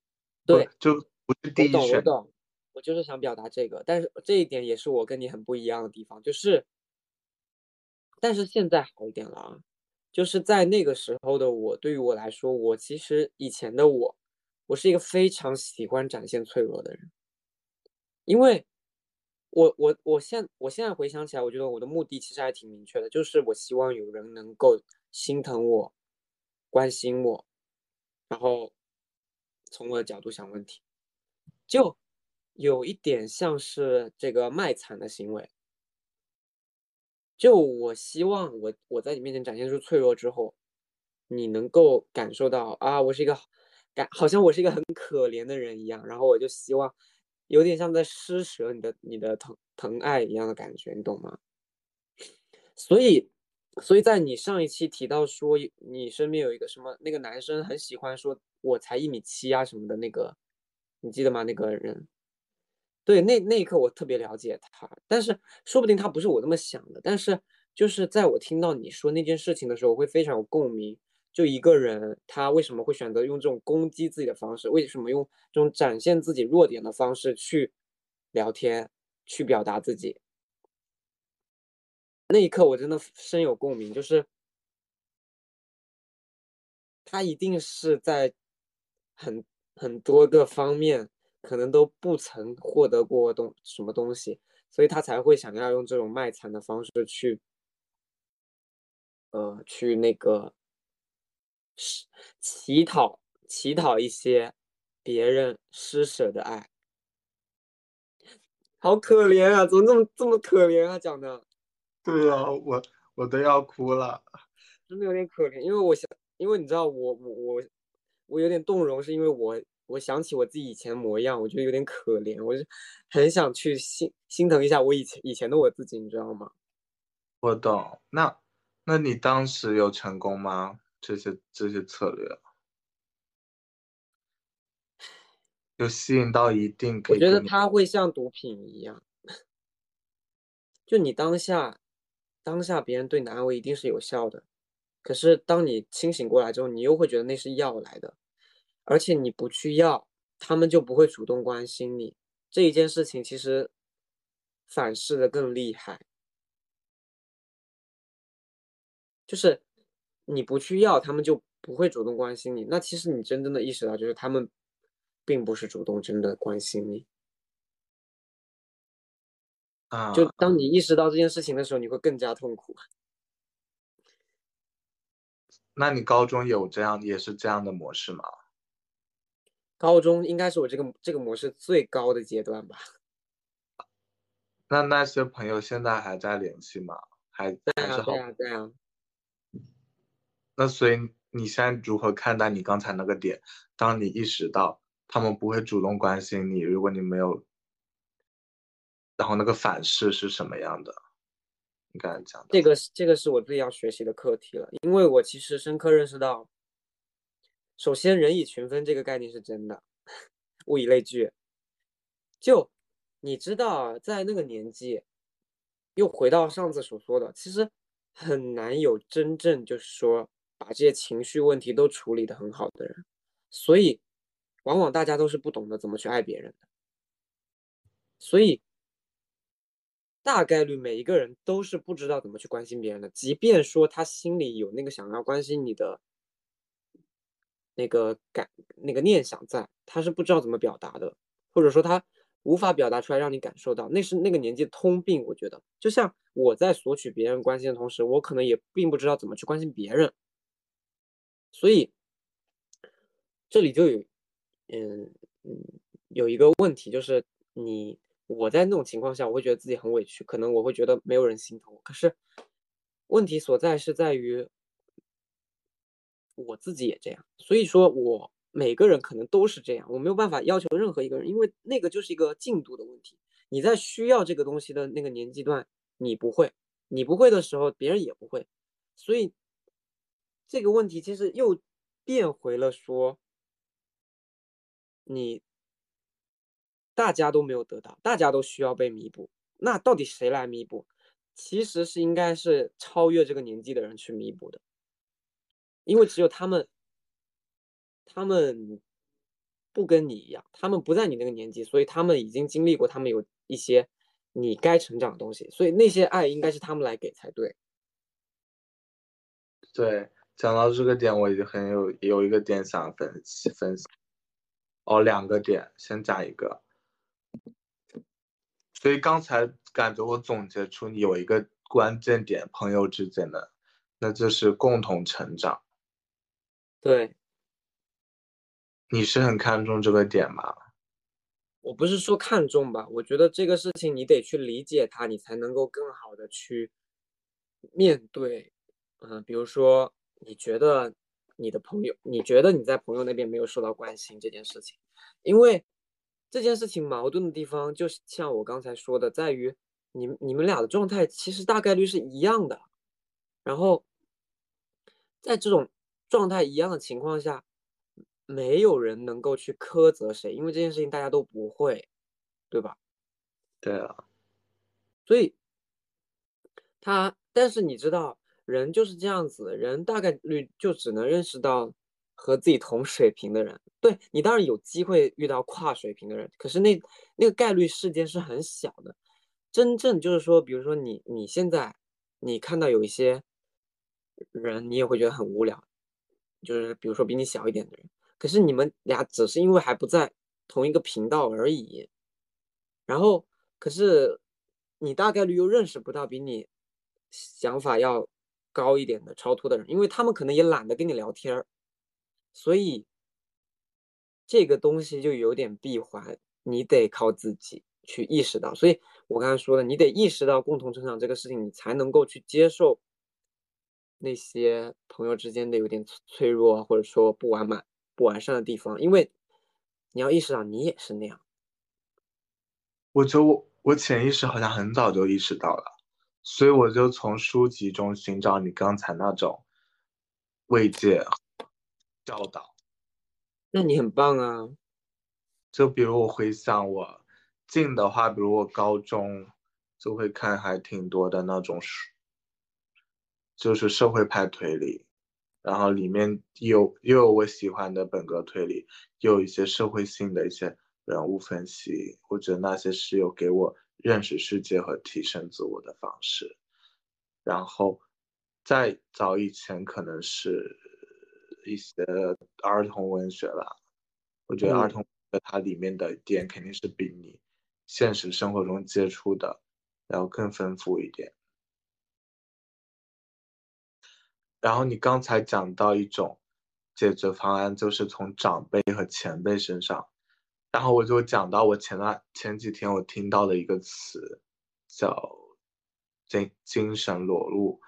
对，就不是第一选。我懂，我懂，我就是想表达这个，但是这一点也是我跟你很不一样的地方，就是，但是现在好一点了啊，就是在那个时候的我，对于我来说，我其实以前的我，我是一个非常喜欢展现脆弱的人，因为。我我我现我现在回想起来，我觉得我的目的其实还挺明确的，就是我希望有人能够心疼我、关心我，然后从我的角度想问题，就有一点像是这个卖惨的行为。就我希望我我在你面前展现出脆弱之后，你能够感受到啊，我是一个感好像我是一个很可怜的人一样，然后我就希望。有点像在施舍你的你的疼疼爱一样的感觉，你懂吗？所以，所以在你上一期提到说你身边有一个什么那个男生很喜欢说我才一米七啊什么的那个，你记得吗？那个人，对，那那一刻我特别了解他，但是说不定他不是我那么想的。但是就是在我听到你说那件事情的时候，我会非常有共鸣。就一个人，他为什么会选择用这种攻击自己的方式？为什么用这种展现自己弱点的方式去聊天、去表达自己？那一刻我真的深有共鸣，就是他一定是在很很多个方面可能都不曾获得过东什么东西，所以他才会想要用这种卖惨的方式去，呃，去那个。是乞讨，乞讨一些别人施舍的爱，好可怜啊！怎么这么这么可怜啊？讲的，对啊，我我都要哭了，真的有点可怜。因为我想，因为你知道，我我我我有点动容，是因为我我想起我自己以前模样，我觉得有点可怜，我就很想去心心疼一下我以前以前的我自己，你知道吗？我懂。那那你当时有成功吗？这些这些策略，有吸引到一定。我觉得它会像毒品一样，就你当下，当下别人对你的安慰一定是有效的，可是当你清醒过来之后，你又会觉得那是药来的，而且你不去要，他们就不会主动关心你。这一件事情其实反噬的更厉害，就是。你不去要，他们就不会主动关心你。那其实你真正的意识到，就是他们并不是主动真的关心你。啊，就当你意识到这件事情的时候，你会更加痛苦。那你高中有这样也是这样的模式吗？高中应该是我这个这个模式最高的阶段吧。那那些朋友现在还在联系吗？还还是好？对啊，对啊。那所以你现在如何看待你刚才那个点？当你意识到他们不会主动关心你，如果你没有，然后那个反噬是什么样的？你刚才讲的这个，这个是我自己要学习的课题了，因为我其实深刻认识到，首先人以群分这个概念是真的，物以类聚。就你知道，在那个年纪，又回到上次所说的，其实很难有真正就是说。把这些情绪问题都处理的很好的人，所以往往大家都是不懂得怎么去爱别人的，所以大概率每一个人都是不知道怎么去关心别人的。即便说他心里有那个想要关心你的那个感、那个念想在，他是不知道怎么表达的，或者说他无法表达出来让你感受到，那是那个年纪通病。我觉得，就像我在索取别人关心的同时，我可能也并不知道怎么去关心别人。所以，这里就有，嗯嗯，有一个问题，就是你我在那种情况下，我会觉得自己很委屈，可能我会觉得没有人心疼我。可是，问题所在是在于我自己也这样。所以说，我每个人可能都是这样，我没有办法要求任何一个人，因为那个就是一个进度的问题。你在需要这个东西的那个年纪段，你不会，你不会的时候，别人也不会，所以。这个问题其实又变回了说，你大家都没有得到，大家都需要被弥补，那到底谁来弥补？其实是应该是超越这个年纪的人去弥补的，因为只有他们，他们不跟你一样，他们不在你那个年纪，所以他们已经经历过，他们有一些你该成长的东西，所以那些爱应该是他们来给才对。对。讲到这个点，我已经很有有一个点想分析分析。哦，两个点，先讲一个。所以刚才感觉我总结出你有一个关键点，朋友之间的，那就是共同成长。对。你是很看重这个点吗？我不是说看重吧，我觉得这个事情你得去理解它，你才能够更好的去面对。嗯，比如说。你觉得你的朋友，你觉得你在朋友那边没有受到关心这件事情，因为这件事情矛盾的地方，就像我刚才说的，在于你你们俩的状态其实大概率是一样的，然后在这种状态一样的情况下，没有人能够去苛责谁，因为这件事情大家都不会，对吧？对啊，所以他，但是你知道，人就是这样子，人大概率就只能认识到和自己同水平的人。对你当然有机会遇到跨水平的人，可是那那个概率事件是很小的。真正就是说，比如说你你现在你看到有一些人，你也会觉得很无聊，就是比如说比你小一点的人，可是你们俩只是因为还不在同一个频道而已。然后，可是你大概率又认识不到比你想法要高一点的超脱的人，因为他们可能也懒得跟你聊天儿，所以这个东西就有点闭环，你得靠自己去意识到。所以我刚才说的，你得意识到共同成长这个事情，你才能够去接受那些朋友之间的有点脆弱或者说不完满、不完善的地方，因为你要意识到你也是那样。我觉得我我潜意识好像很早就意识到了，所以我就从书籍中寻找你刚才那种慰藉教导。那你很棒啊！就比如我回想我近的话，比如我高中就会看还挺多的那种书，就是社会派推理，然后里面有又有我喜欢的本格推理，又有一些社会性的一些。人物分析，我觉得那些是有给我认识世界和提升自我的方式。然后，再早以前可能是一些儿童文学吧。我觉得儿童它里面的点肯定是比你现实生活中接触的要更丰富一点。然后你刚才讲到一种解决方案，就是从长辈和前辈身上。然后我就讲到我前段前几天我听到的一个词，叫精精神裸露，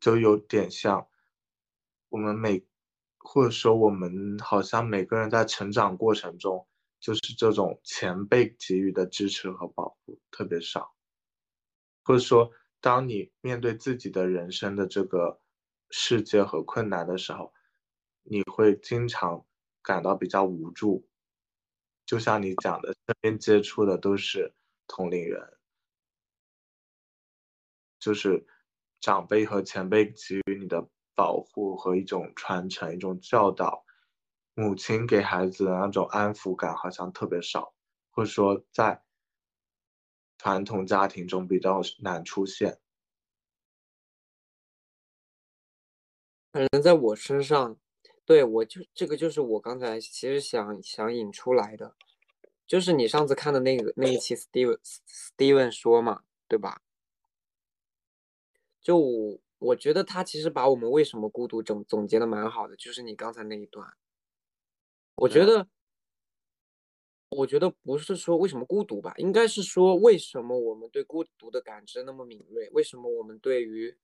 就有点像我们每或者说我们好像每个人在成长过程中，就是这种前辈给予的支持和保护特别少，或者说当你面对自己的人生的这个世界和困难的时候，你会经常感到比较无助。就像你讲的，身边接触的都是同龄人，就是长辈和前辈给予你的保护和一种传承、一种教导，母亲给孩子的那种安抚感好像特别少，或者说在传统家庭中比较难出现。可能在我身上。对，我就这个就是我刚才其实想想引出来的，就是你上次看的那个那一期，Steven Steven 说嘛，对吧？就我觉得他其实把我们为什么孤独总总结的蛮好的，就是你刚才那一段。我觉得，我觉得不是说为什么孤独吧，应该是说为什么我们对孤独的感知那么敏锐，为什么我们对于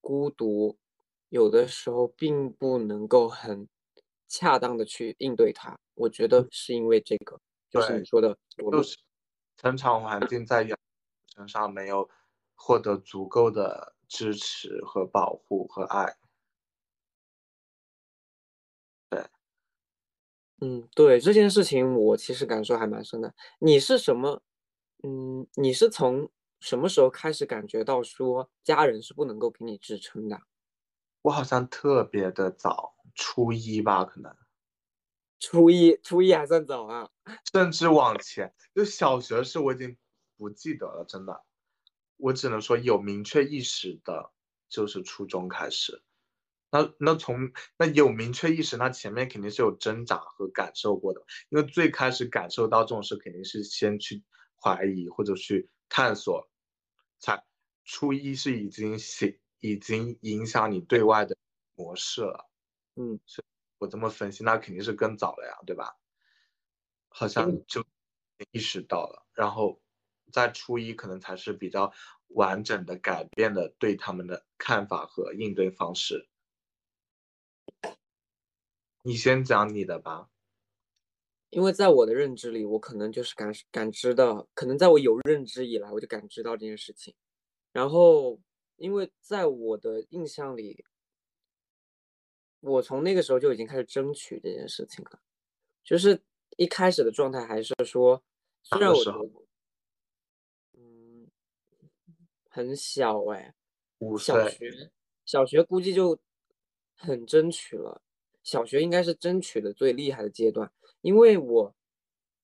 孤独。有的时候并不能够很恰当的去应对它，我觉得是因为这个，就是你说的，就是成长环境在养身上没有获得足够的支持和保护和爱。对，嗯，对这件事情我其实感受还蛮深的。你是什么？嗯，你是从什么时候开始感觉到说家人是不能够给你支撑的？我好像特别的早，初一吧，可能。初一，初一还算早啊。甚至往前，就小学是我已经不记得了，真的。我只能说有明确意识的，就是初中开始。那那从那有明确意识，那前面肯定是有挣扎和感受过的。因为最开始感受到这种事，肯定是先去怀疑或者去探索，才初一是已经醒。已经影响你对外的模式了，嗯，我这么分析，那肯定是更早了呀，对吧？好像就意识到了，然后在初一可能才是比较完整的改变的对他们的看法和应对方式。你先讲你的吧，因为在我的认知里，我可能就是感感知到，可能在我有认知以来，我就感知到这件事情，然后。因为在我的印象里，我从那个时候就已经开始争取这件事情了。就是一开始的状态还是说，虽然我嗯很小哎，五小，学小学估计就很争取了，小学应该是争取的最厉害的阶段，因为我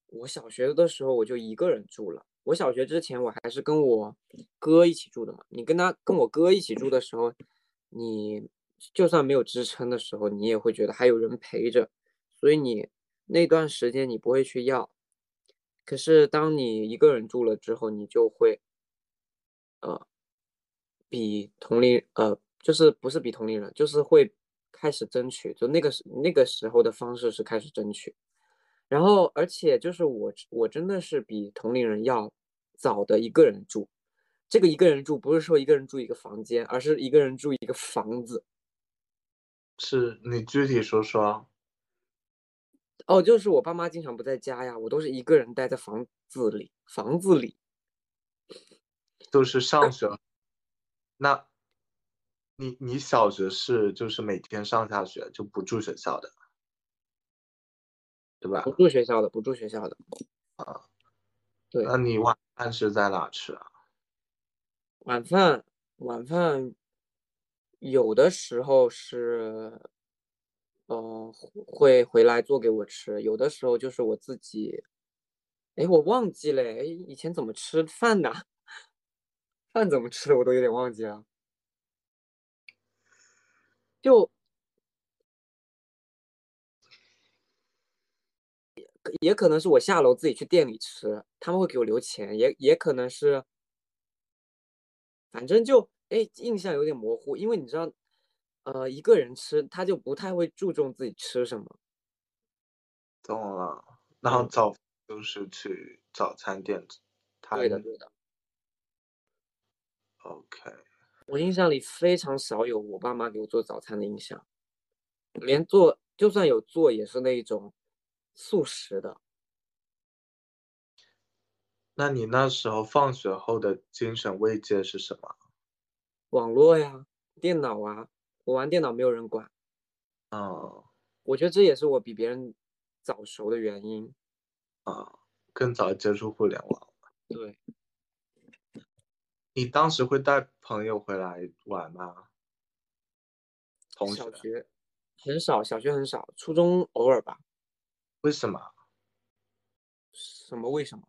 我小学的时候我就一个人住了，我小学之前我还是跟我哥一起住的嘛，你跟他跟我哥一起住的时候，你就算没有支撑的时候，你也会觉得还有人陪着，所以你那段时间你不会去要，可是当你一个人住了之后，你就会。呃，比同龄呃，就是不是比同龄人，就是会开始争取，就那个时那个时候的方式是开始争取，然后而且就是我我真的是比同龄人要早的一个人住，这个一个人住不是说一个人住一个房间，而是一个人住一个房子。是你具体说说。哦，就是我爸妈经常不在家呀，我都是一个人待在房子里，房子里。就是上学，那，你你小学是就是每天上下学就不住学校的，对吧？不住学校的，不住学校的。啊，对。那你晚饭是在哪吃啊？晚饭晚饭有的时候是，呃，会回来做给我吃，有的时候就是我自己。哎，我忘记了，哎，以前怎么吃饭的？饭怎么吃的我都有点忘记了，就也也可能是我下楼自己去店里吃，他们会给我留钱，也也可能是，反正就哎印象有点模糊，因为你知道，呃一个人吃他就不太会注重自己吃什么。懂了，然后早就是去早餐店，对的对的。OK，我印象里非常少有我爸妈给我做早餐的印象，连做就算有做也是那一种速食的。那你那时候放学后的精神慰藉是什么？网络呀，电脑啊，我玩电脑没有人管。哦，我觉得这也是我比别人早熟的原因。啊，更早接触互联网。对。你当时会带朋友回来玩吗？同小学很少，小学很少，初中偶尔吧。为什么？什么为什么？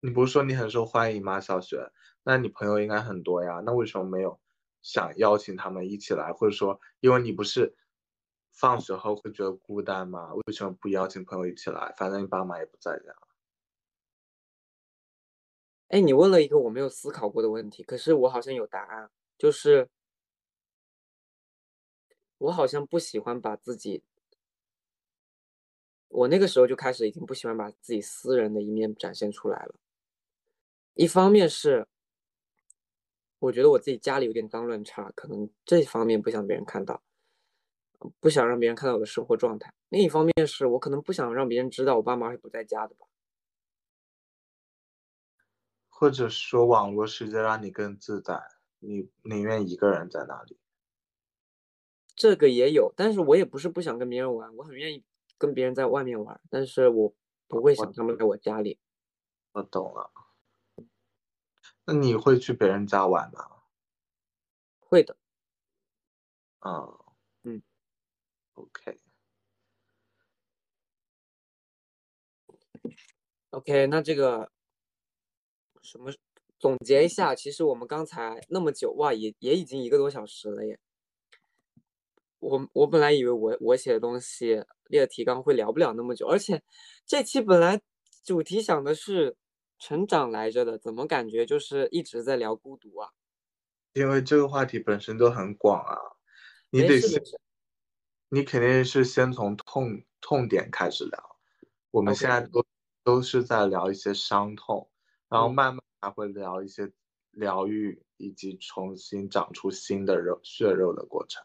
你不是说你很受欢迎吗？小学，那你朋友应该很多呀，那为什么没有想邀请他们一起来？或者说，因为你不是放学后会觉得孤单吗？为什么不邀请朋友一起来？反正你爸妈也不在家。哎，你问了一个我没有思考过的问题，可是我好像有答案，就是我好像不喜欢把自己，我那个时候就开始已经不喜欢把自己私人的一面展现出来了。一方面是我觉得我自己家里有点脏乱差，可能这方面不想别人看到，不想让别人看到我的生活状态。另一方面是我可能不想让别人知道我爸妈是不在家的吧。或者说网络世界让你更自在，你宁愿一个人在那里。这个也有，但是我也不是不想跟别人玩，我很愿意跟别人在外面玩，但是我不会想他们来我家里。我懂了。那你会去别人家玩吗？会的。啊，嗯，OK。OK，那这个。什么？总结一下，其实我们刚才那么久哇，也也已经一个多小时了耶。我我本来以为我我写的东西列提纲会聊不了那么久，而且这期本来主题想的是成长来着的，怎么感觉就是一直在聊孤独啊？因为这个话题本身都很广啊，你得先，你肯定是先从痛痛点开始聊。我们现在都都是在聊一些伤痛。然后慢慢还会聊一些疗愈以及重新长出新的肉血肉的过程。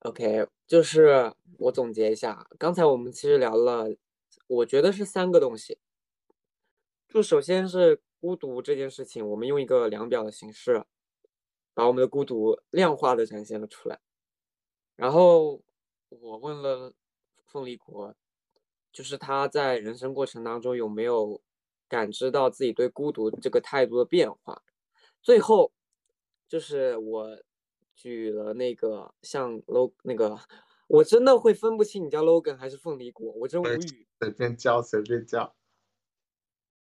OK，就是我总结一下，刚才我们其实聊了，我觉得是三个东西。就首先是孤独这件事情，我们用一个量表的形式，把我们的孤独量化的展现了出来。然后我问了凤梨国，就是他在人生过程当中有没有。感知到自己对孤独这个态度的变化。最后，就是我举了那个像 log 那个，我真的会分不清你叫 logan 还是凤梨果，我真无语。随便叫，随便叫。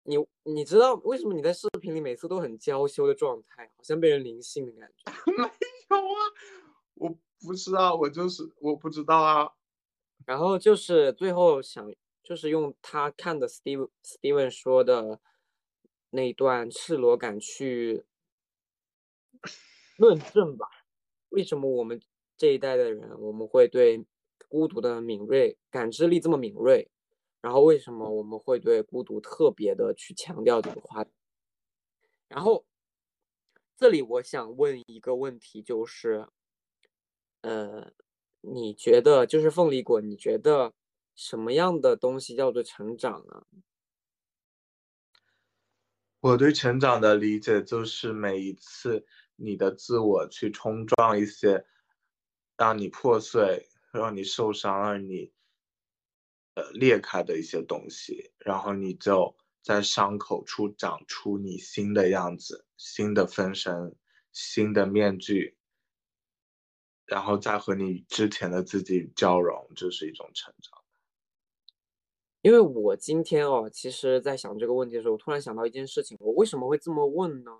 你你知道为什么你在视频里每次都很娇羞的状态，好像被人灵性的感觉？没有啊，我不知道，我就是我不知道啊。然后就是最后想，就是用他看的 Steve Steven 说的那一段赤裸感去论证吧，为什么我们这一代的人，我们会对孤独的敏锐感知力这么敏锐？然后为什么我们会对孤独特别的去强调这个话题？然后这里我想问一个问题，就是，呃，你觉得就是凤梨果，你觉得什么样的东西叫做成长呢？我对成长的理解就是每一次你的自我去冲撞一些让你破碎、让你受伤、让你。呃，裂开的一些东西，然后你就在伤口处长出你新的样子、新的分身、新的面具，然后再和你之前的自己交融，这是一种成长。因为我今天哦，其实在想这个问题的时候，我突然想到一件事情，我为什么会这么问呢？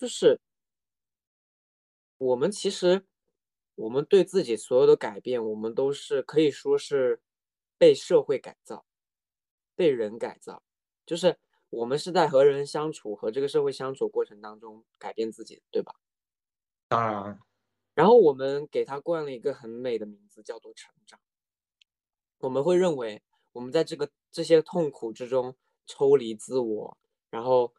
就是我们其实。我们对自己所有的改变，我们都是可以说是被社会改造、被人改造，就是我们是在和人相处、和这个社会相处过程当中改变自己，对吧？当然。然后我们给他冠了一个很美的名字，叫做成长。我们会认为，我们在这个这些痛苦之中抽离自我，然后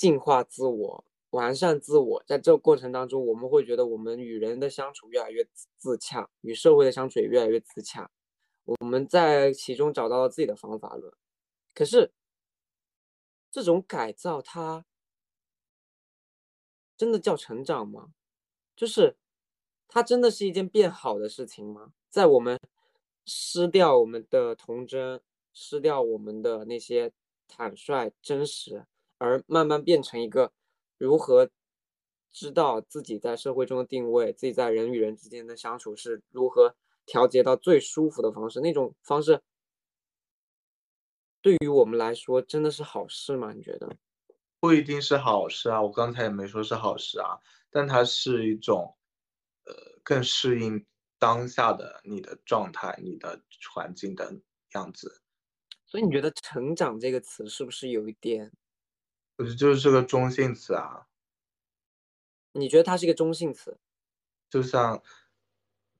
进化自我。完善自我，在这个过程当中，我们会觉得我们与人的相处越来越自洽，与社会的相处也越来越自洽。我们在其中找到了自己的方法论。可是，这种改造它真的叫成长吗？就是它真的是一件变好的事情吗？在我们失掉我们的童真，失掉我们的那些坦率真实，而慢慢变成一个。如何知道自己在社会中的定位，自己在人与人之间的相处是如何调节到最舒服的方式？那种方式对于我们来说真的是好事吗？你觉得？不一定是好事啊，我刚才也没说是好事啊，但它是一种呃更适应当下的你的状态、你的环境的样子。所以你觉得“成长”这个词是不是有一点？就是个中性词啊。你觉得它是一个中性词？就像，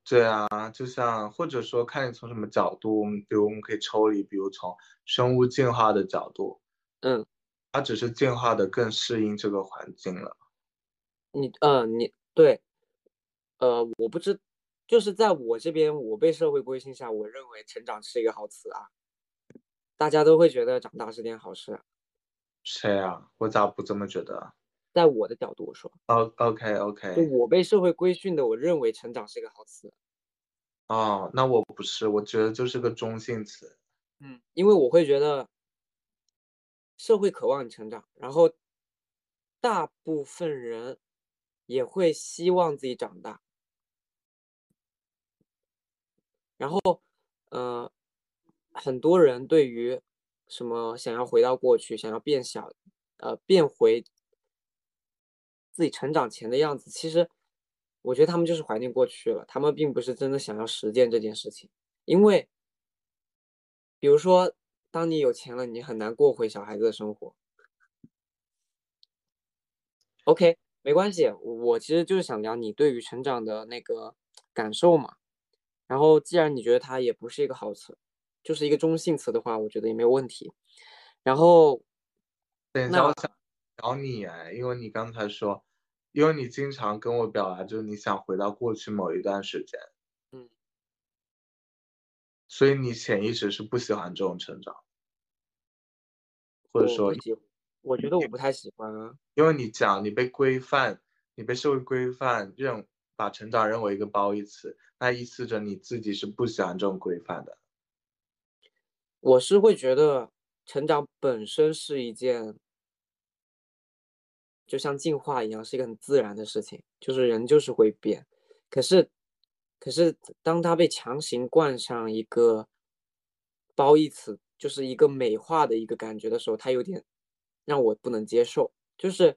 对啊，就像或者说看你从什么角度，比如我们可以抽离，比如从生物进化的角度，嗯，它只是进化的更适应这个环境了。你，嗯，你对，呃，我不知，就是在我这边，我被社会规训下，我认为成长是一个好词啊。大家都会觉得长大是件好事。谁啊？我咋不这么觉得？在我的角度，我说。O OK OK。就我被社会规训的，我认为成长是一个好词。哦，那我不是，我觉得就是个中性词。嗯，因为我会觉得，社会渴望你成长，然后大部分人也会希望自己长大，然后，呃，很多人对于。什么想要回到过去，想要变小，呃，变回自己成长前的样子？其实，我觉得他们就是怀念过去了，他们并不是真的想要实践这件事情。因为，比如说，当你有钱了，你很难过回小孩子的生活。OK，没关系，我其实就是想聊你对于成长的那个感受嘛。然后，既然你觉得它也不是一个好词。就是一个中性词的话，我觉得也没有问题。然后，等一下，我想找你哎，因为你刚才说，因为你经常跟我表达，就是你想回到过去某一段时间，嗯，所以你潜意识是不喜欢这种成长，或者说，我觉得我不太喜欢啊，因为你讲你被规范，你被社会规范认把成长认为一个褒义词，那意思着你自己是不喜欢这种规范的。我是会觉得成长本身是一件，就像进化一样，是一个很自然的事情，就是人就是会变。可是，可是当他被强行冠上一个褒义词，就是一个美化的一个感觉的时候，他有点让我不能接受。就是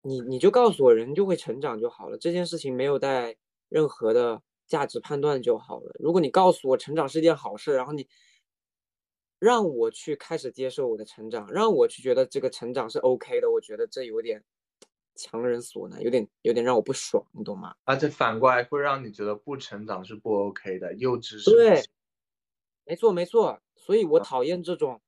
你你就告诉我，人就会成长就好了，这件事情没有带任何的价值判断就好了。如果你告诉我成长是件好事，然后你。让我去开始接受我的成长，让我去觉得这个成长是 OK 的，我觉得这有点强人所难，有点有点让我不爽，你懂吗？而且反过来会让你觉得不成长是不 OK 的，幼稚是。对，没错没错，所以我讨厌这种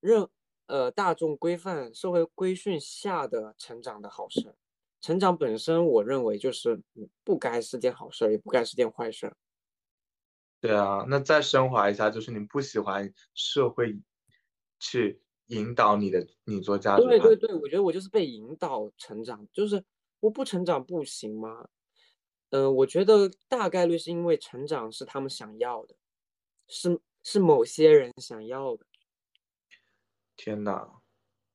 任呃大众规范、社会规训下的成长的好事。成长本身，我认为就是不该是件好事，也不该是件坏事。对啊，那再升华一下，就是你不喜欢社会去引导你的，你做价值对对对，我觉得我就是被引导成长，就是我不成长不行吗？嗯，我觉得大概率是因为成长是他们想要的，是是某些人想要的。天呐，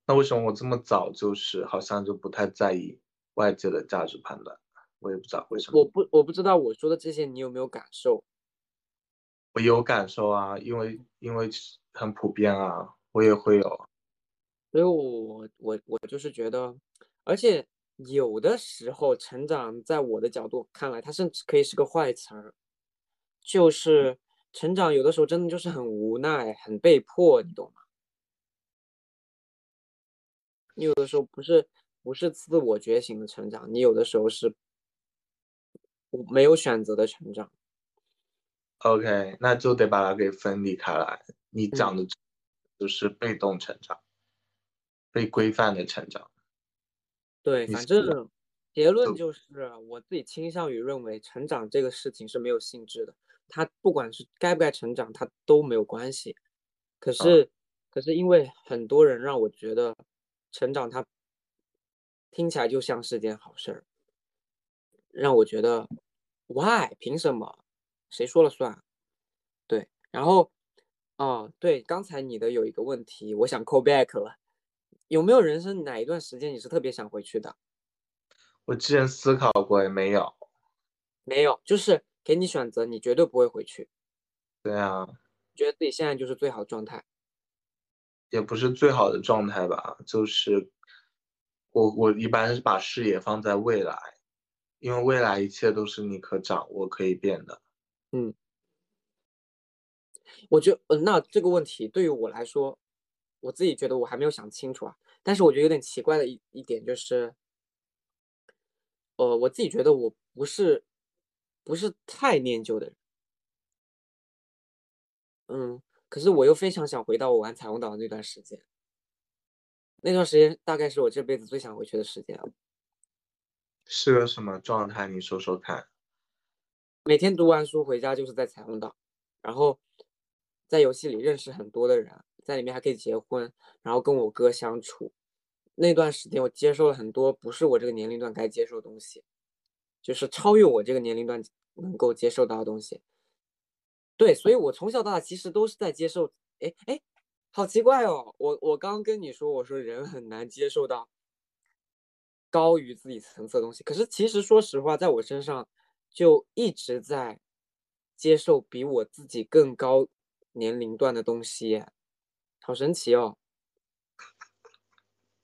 那为什么我这么早就是好像就不太在意外界的价值判断？我也不知道为什么。我不我不知道我说的这些你有没有感受？我有感受啊，因为因为很普遍啊，我也会有。所以我我我就是觉得，而且有的时候成长，在我的角度看来，它甚至可以是个坏词儿。就是成长有的时候真的就是很无奈、很被迫，你懂吗？你有的时候不是不是自我觉醒的成长，你有的时候是没有选择的成长。OK，那就得把它给分离开来。你讲的，就是被动成长，被规范的成长。对，反正结论就是，我自己倾向于认为，成长这个事情是没有性质的。它不管是该不该成长，它都没有关系。可是，可是因为很多人让我觉得，成长它听起来就像是件好事儿，让我觉得，Why？凭什么？谁说了算？对，然后，哦，对，刚才你的有一个问题，我想 call back 了。有没有人生哪一段时间你是特别想回去的？我之前思考过，也没有。没有，就是给你选择，你绝对不会回去。对啊。觉得自己现在就是最好的状态。也不是最好的状态吧，就是我我一般是把视野放在未来，因为未来一切都是你可掌握、可以变的。嗯，我觉得，嗯，那这个问题对于我来说，我自己觉得我还没有想清楚啊。但是我觉得有点奇怪的一一点就是，呃，我自己觉得我不是不是太念旧的人，嗯，可是我又非常想回到我玩彩虹岛的那段时间，那段时间大概是我这辈子最想回去的时间了。是个什么状态？你说说看。每天读完书回家就是在彩虹岛，然后在游戏里认识很多的人，在里面还可以结婚，然后跟我哥相处。那段时间我接受了很多不是我这个年龄段该接受的东西，就是超越我这个年龄段能够接受到的东西。对，所以我从小到大其实都是在接受。哎哎，好奇怪哦！我我刚跟你说，我说人很难接受到高于自己层次的东西，可是其实说实话，在我身上。就一直在接受比我自己更高年龄段的东西，好神奇哦！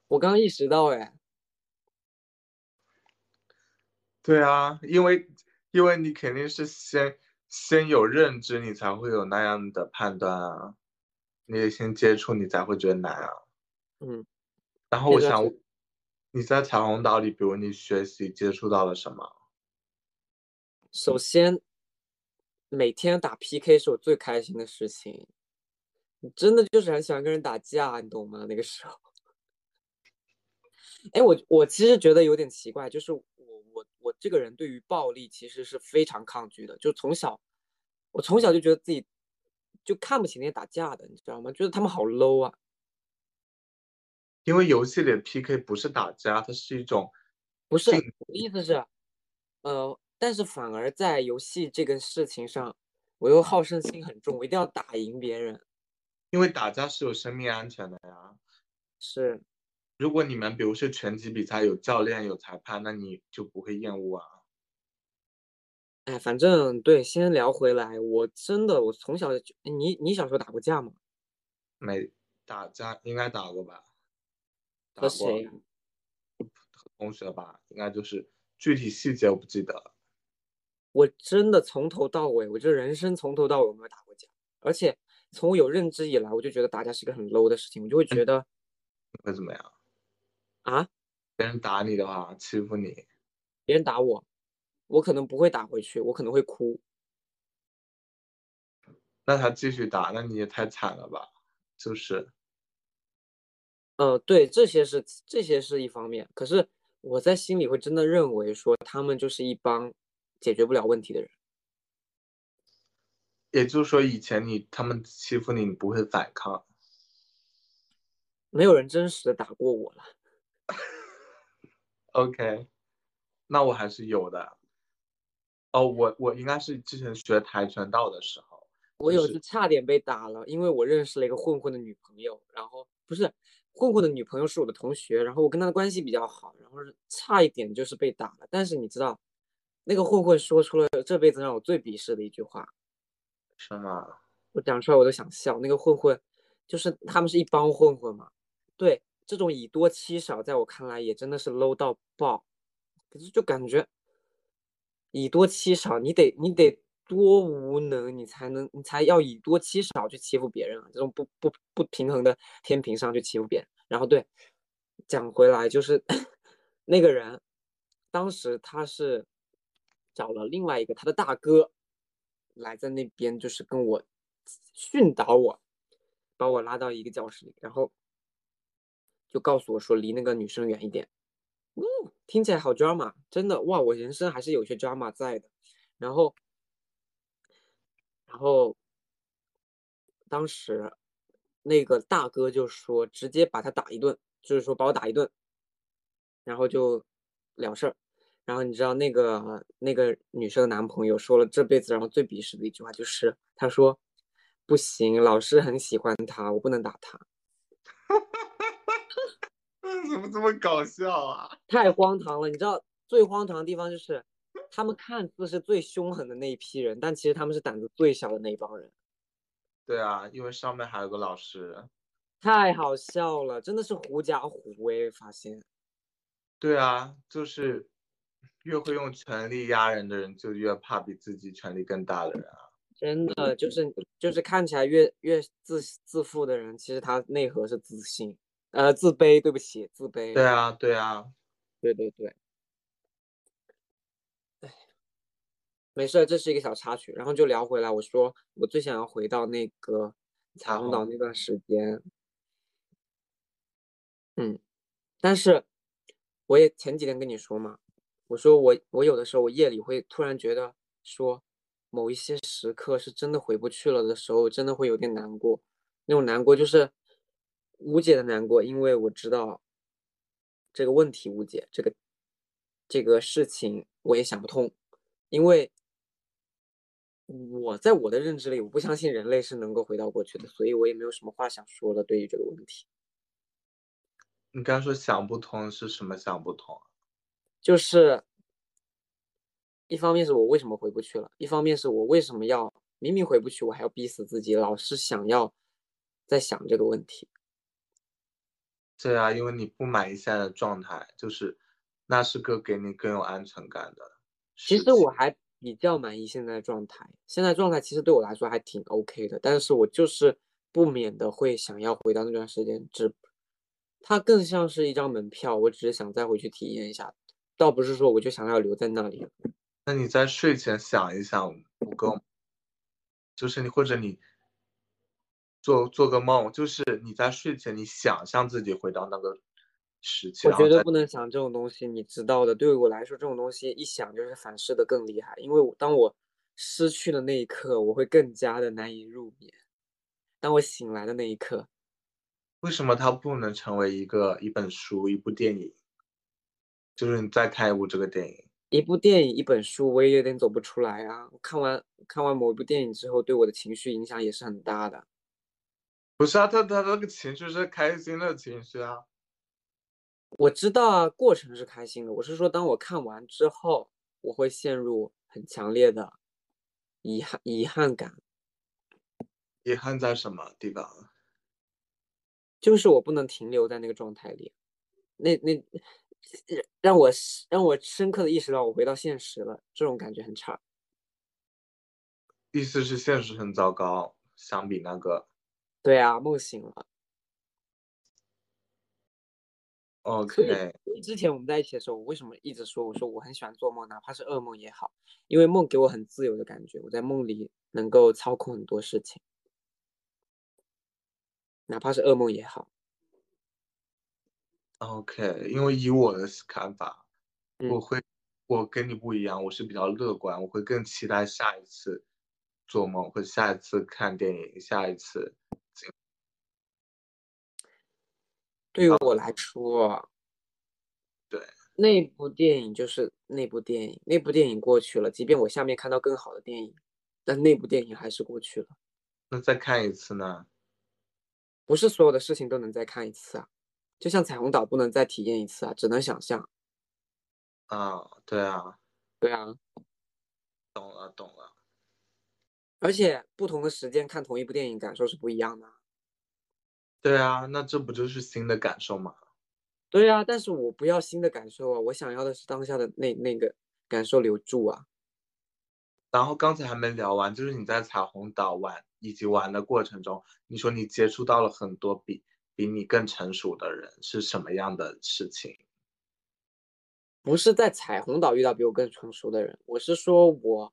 我刚意识到，哎，对啊，因为因为你肯定是先先有认知，你才会有那样的判断啊，你得先接触，你才会觉得难啊。嗯，然后我想，你在彩虹岛里，比如你学习接触到了什么？首先，每天打 PK 是我最开心的事情。你真的就是很喜欢跟人打架，你懂吗？那个时候，哎，我我其实觉得有点奇怪，就是我我我这个人对于暴力其实是非常抗拒的。就从小，我从小就觉得自己就看不起那些打架的，你知道吗？觉得他们好 low 啊。因为游戏里的 PK 不是打架，它是一种不是我的意思是，呃。但是反而在游戏这个事情上，我又好胜心很重，我一定要打赢别人。因为打架是有生命安全的呀。是，如果你们比如是拳击比赛，有教练有裁判，那你就不会厌恶啊。哎，反正对，先聊回来，我真的我从小就，你你小时候打过架吗？没打架，应该打过吧？打和过？和同学吧，应该就是具体细节我不记得了。我真的从头到尾，我这人生从头到尾我没有打过架，而且从我有认知以来，我就觉得打架是一个很 low 的事情，我就会觉得会怎么样？啊，别人打你的话，欺负你，别人打我，我可能不会打回去，我可能会哭。那他继续打，那你也太惨了吧？就是，呃，对，这些是这些是一方面，可是我在心里会真的认为说他们就是一帮解决不了问题的人。也就是说，以前你他们欺负你，你不会反抗。没有人真实的打过我了。OK，那我还是有的。哦，我我应该是之前学跆拳道的时候，我有一次差点被打了，因为我认识了一个混混的女朋友，然后不是混混的女朋友是我的同学，然后我跟她的关系比较好，然后是差一点就是被打了。但是你知道，那个混混说出了这辈子让我最鄙视的一句话，什么？我讲出来我都想笑。那个混混就是他们是一帮混混嘛，对，这种以多欺少，在我看来也真的是 low 到爆。可是就感觉以多欺少，你得你得多无能，你才能你才要以多欺少去欺负别人啊！这种不不不平衡的天平上去欺负别人。然后对，讲回来就是 那个人，当时他是找了另外一个他的大哥来在那边，就是跟我训导我，把我拉到一个教室里，然后就告诉我说离那个女生远一点。嗯，听起来好 drama，真的哇！我人生还是有些 drama 在的。然后，然后当时那个大哥就说直接把他打一顿，就是说把我打一顿，然后就了事儿。然后你知道那个那个女生的男朋友说了这辈子让我最鄙视的一句话，就是他说不行，老师很喜欢他，我不能打他。怎么这么搞笑啊？太荒唐了！你知道最荒唐的地方就是，他们看似是最凶狠的那一批人，但其实他们是胆子最小的那一帮人。对啊，因为上面还有个老师。太好笑了，真的是狐假虎威。发现对啊，就是越会用权力压人的人，就越怕比自己权力更大的人啊。真的就是就是看起来越越自自负的人，其实他内核是自信，呃，自卑。对不起，自卑。对啊，对啊，对对对。哎，没事，这是一个小插曲。然后就聊回来，我说我最想要回到那个彩虹岛那段时间。嗯，但是我也前几天跟你说嘛，我说我我有的时候我夜里会突然觉得说，某一些时刻是真的回不去了的时候，真的会有点难过。那种难过就是无解的难过，因为我知道这个问题无解，这个这个事情我也想不通，因为我在我的认知里，我不相信人类是能够回到过去的，所以我也没有什么话想说了。对于这个问题，你刚说想不通是什么想不通啊？就是一方面是我为什么回不去了，一方面是我为什么要明明回不去，我还要逼死自己，老是想要在想这个问题。对啊，因为你不满意现在的状态，就是那是个给你更有安全感的其。实我还比较满意现在的状态，现在状态其实对我来说还挺 OK 的，但是我就是不免的会想要回到那段时间，只它更像是一张门票，我只是想再回去体验一下，倒不是说我就想要留在那里。那你在睡前想一想不够，就是你或者你做做个梦，就是你在睡前你想象自己回到那个时期，我觉得不能想这种东西，你知道的。对于我来说，这种东西一想就是反噬的更厉害，因为我当我失去的那一刻，我会更加的难以入眠。当我醒来的那一刻，为什么它不能成为一个一本书、一部电影？就是你再看一部这个电影，一部电影、一本书，我也有点走不出来啊。看完看完某一部电影之后，对我的情绪影响也是很大的。不是啊，他他那个情绪是开心的情绪啊。我知道啊，过程是开心的。我是说，当我看完之后，我会陷入很强烈的遗憾遗憾感。遗憾在什么地方？就是我不能停留在那个状态里，那那让我让我深刻的意识到我回到现实了，这种感觉很差。意思是现实很糟糕，相比那个。对啊，梦醒了。OK。之前我们在一起的时候，我为什么一直说我说我很喜欢做梦，哪怕是噩梦也好，因为梦给我很自由的感觉，我在梦里能够操控很多事情。哪怕是噩梦也好，OK，因为以我的看法，我会，我跟你不一样，我是比较乐观，我会更期待下一次做梦，或者下一次看电影，下一次。对于我来说，对，那部电影就是那部电影，那部电影过去了，即便我下面看到更好的电影，但那部电影还是过去了。那再看一次呢？不是所有的事情都能再看一次啊，就像彩虹岛不能再体验一次啊，只能想象。啊，对啊，对啊，懂了懂了。而且不同的时间看同一部电影，感受是不一样的。对啊，那这不就是新的感受吗？对啊，但是我不要新的感受啊，我想要的是当下的那那个感受留住啊。然后刚才还没聊完，就是你在彩虹岛玩以及玩的过程中，你说你接触到了很多比比你更成熟的人，是什么样的事情？不是在彩虹岛遇到比我更成熟的人，我是说我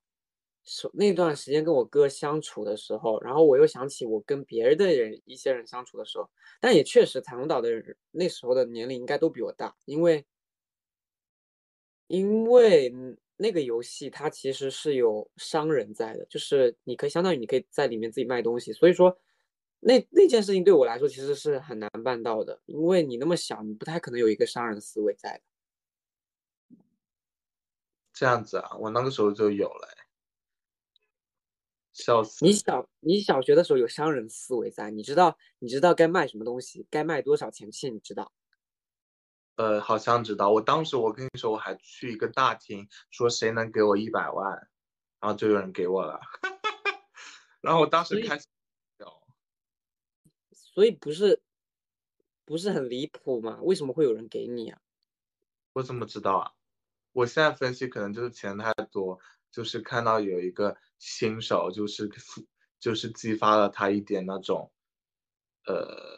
那段时间跟我哥相处的时候，然后我又想起我跟别人的人一些人相处的时候，但也确实彩虹岛的人那时候的年龄应该都比我大，因为因为。那个游戏它其实是有商人在的，就是你可以相当于你可以在里面自己卖东西，所以说那那件事情对我来说其实是很难办到的，因为你那么小，你不太可能有一个商人思维在的。这样子啊，我那个时候就有了，笑死！你小你小学的时候有商人思维在，你知道你知道该卖什么东西，该卖多少钱去，你知道。呃，好像知道。我当时我跟你说，我还去一个大厅，说谁能给我一百万，然后就有人给我了。然后我当时开始，所以不是不是很离谱吗？为什么会有人给你啊？我怎么知道啊？我现在分析可能就是钱太多，就是看到有一个新手，就是就是激发了他一点那种，呃。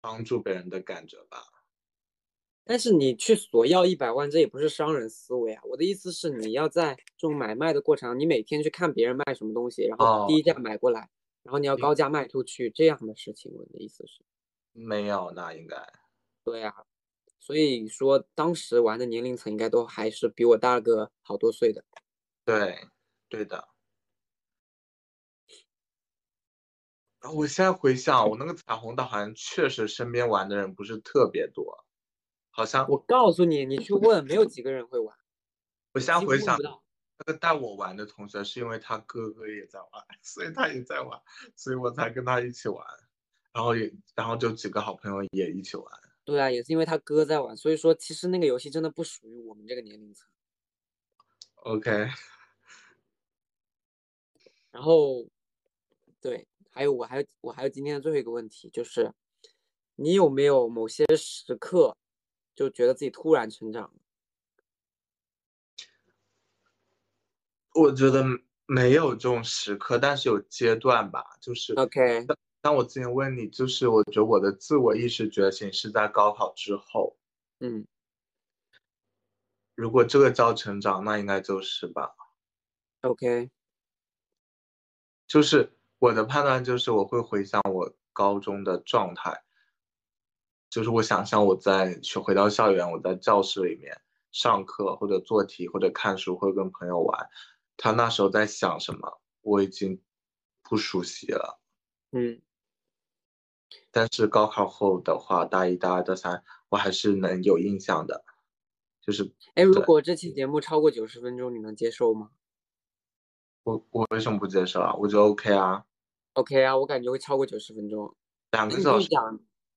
帮助别人的感觉吧，但是你去索要一百万，这也不是商人思维啊。我的意思是，你要在这种买卖的过程，你每天去看别人卖什么东西，然后低价买过来，然后你要高价卖出去，这样的事情。我的意思是，没有，那应该对啊。所以说，当时玩的年龄层应该都还是比我大个好多岁的。对，对的。我现在回想，我那个彩虹岛好像确实身边玩的人不是特别多，好像我告诉你，你去问，没有几个人会玩。我现在回想，那个带我玩的同学是因为他哥哥也在玩，所以他也在玩，所以我才跟他一起玩，然后也然后就几个好朋友也一起玩。对啊，也是因为他哥在玩，所以说其实那个游戏真的不属于我们这个年龄层。OK。然后，对。还有我还有我还有今天的最后一个问题，就是你有没有某些时刻就觉得自己突然成长？我觉得没有这种时刻，但是有阶段吧。就是 OK。那我之前问你，就是我觉得我的自我意识觉醒是在高考之后。嗯。如果这个叫成长，那应该就是吧。OK。就是。我的判断就是，我会回想我高中的状态，就是我想象我在去回到校园，我在教室里面上课或者做题或者看书，或者跟朋友玩，他那时候在想什么，我已经不熟悉了。嗯，但是高考后的话，大一、大二、大三，我还是能有印象的。就是哎，如果这期节目超过九十分钟，你能接受吗我我为什么不接受啊？我觉得 OK 啊，？OK 啊，我感觉会超过九十分钟。两个小时，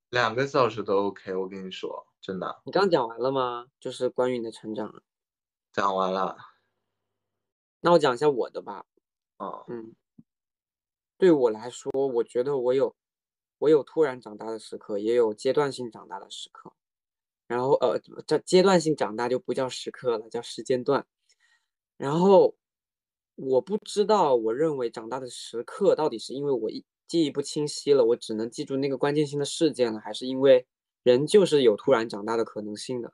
两个小时都 OK，我跟你说，真的。你刚讲完了吗？就是关于你的成长。讲完了，那我讲一下我的吧。啊，嗯，对我来说，我觉得我有我有突然长大的时刻，也有阶段性长大的时刻。然后呃，这阶段性长大就不叫时刻了，叫时间段。然后我不知道，我认为长大的时刻到底是因为我一记忆不清晰了，我只能记住那个关键性的事件了，还是因为人就是有突然长大的可能性的？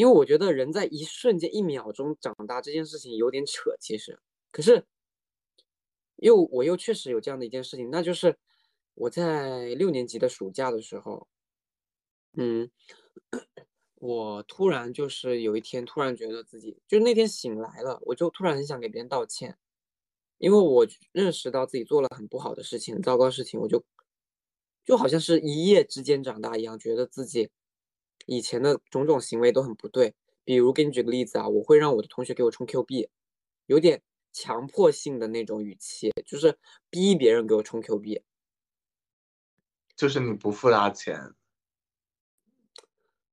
因为我觉得人在一瞬间、一秒钟长大这件事情有点扯，其实。可是又我又确实有这样的一件事情，那就是我在六年级的暑假的时候，嗯，我突然就是有一天突然觉得自己，就那天醒来了，我就突然很想给别人道歉，因为我认识到自己做了很不好的事情、糟糕事情，我就就好像是一夜之间长大一样，觉得自己以前的种种行为都很不对。比如给你举个例子啊，我会让我的同学给我充 Q 币，有点强迫性的那种语气，就是逼别人给我充 Q 币。就是你不付他钱，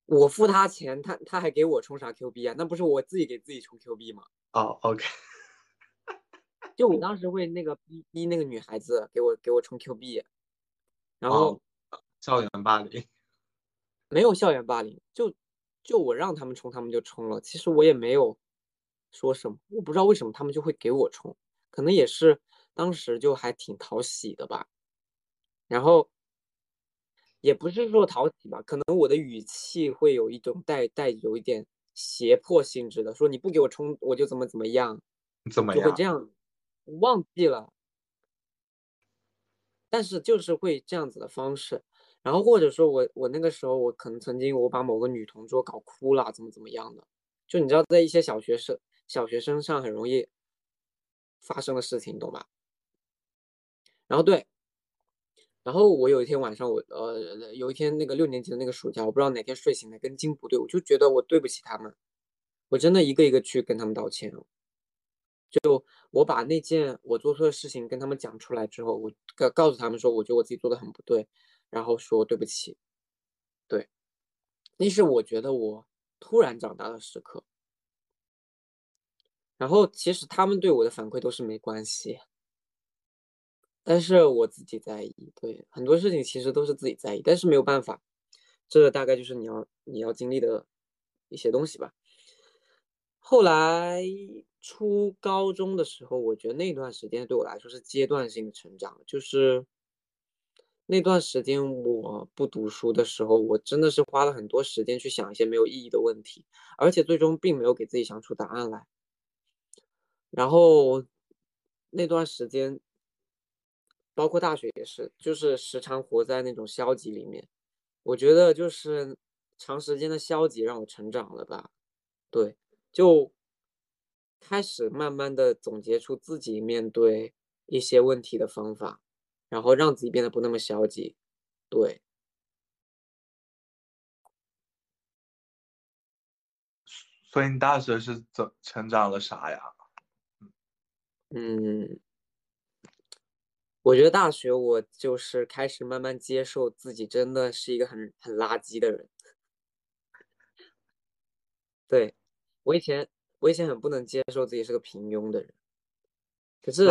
我付他钱，他他还给我充啥 Q 币啊？那不是我自己给自己充 Q 币吗？哦，OK，就我 当时会那个逼逼那个女孩子给我给我充 Q 币，然后哦，校园霸凌，没有校园霸凌，就就我让他们冲，他们就冲了。其实我也没有说什么，我不知道为什么他们就会给我冲，可能也是当时就还挺讨喜的吧。然后也不是说讨喜吧，可能我的语气会有一种带带有一点胁迫性质的，说你不给我冲，我就怎么怎么样，怎么样就会这？样。忘记了，但是就是会这样子的方式。然后或者说我我那个时候我可能曾经我把某个女同桌搞哭了，怎么怎么样的，就你知道在一些小学生小学生上很容易发生的事情，懂吧？然后对，然后我有一天晚上我呃有一天那个六年级的那个暑假，我不知道哪天睡醒了跟筋不对，我就觉得我对不起他们，我真的一个一个去跟他们道歉。就我把那件我做错的事情跟他们讲出来之后，我告告诉他们说，我觉得我自己做的很不对，然后说对不起。对，那是我觉得我突然长大的时刻。然后其实他们对我的反馈都是没关系，但是我自己在意。对，很多事情其实都是自己在意，但是没有办法，这大概就是你要你要经历的一些东西吧。后来初高中的时候，我觉得那段时间对我来说是阶段性的成长，就是那段时间我不读书的时候，我真的是花了很多时间去想一些没有意义的问题，而且最终并没有给自己想出答案来。然后那段时间，包括大学也是，就是时常活在那种消极里面。我觉得就是长时间的消极让我成长了吧，对。就开始慢慢的总结出自己面对一些问题的方法，然后让自己变得不那么消极。对，所以你大学是怎成长了啥呀？嗯，我觉得大学我就是开始慢慢接受自己真的是一个很很垃圾的人。对，我以前我以前很不能接受自己是个平庸的人，可是。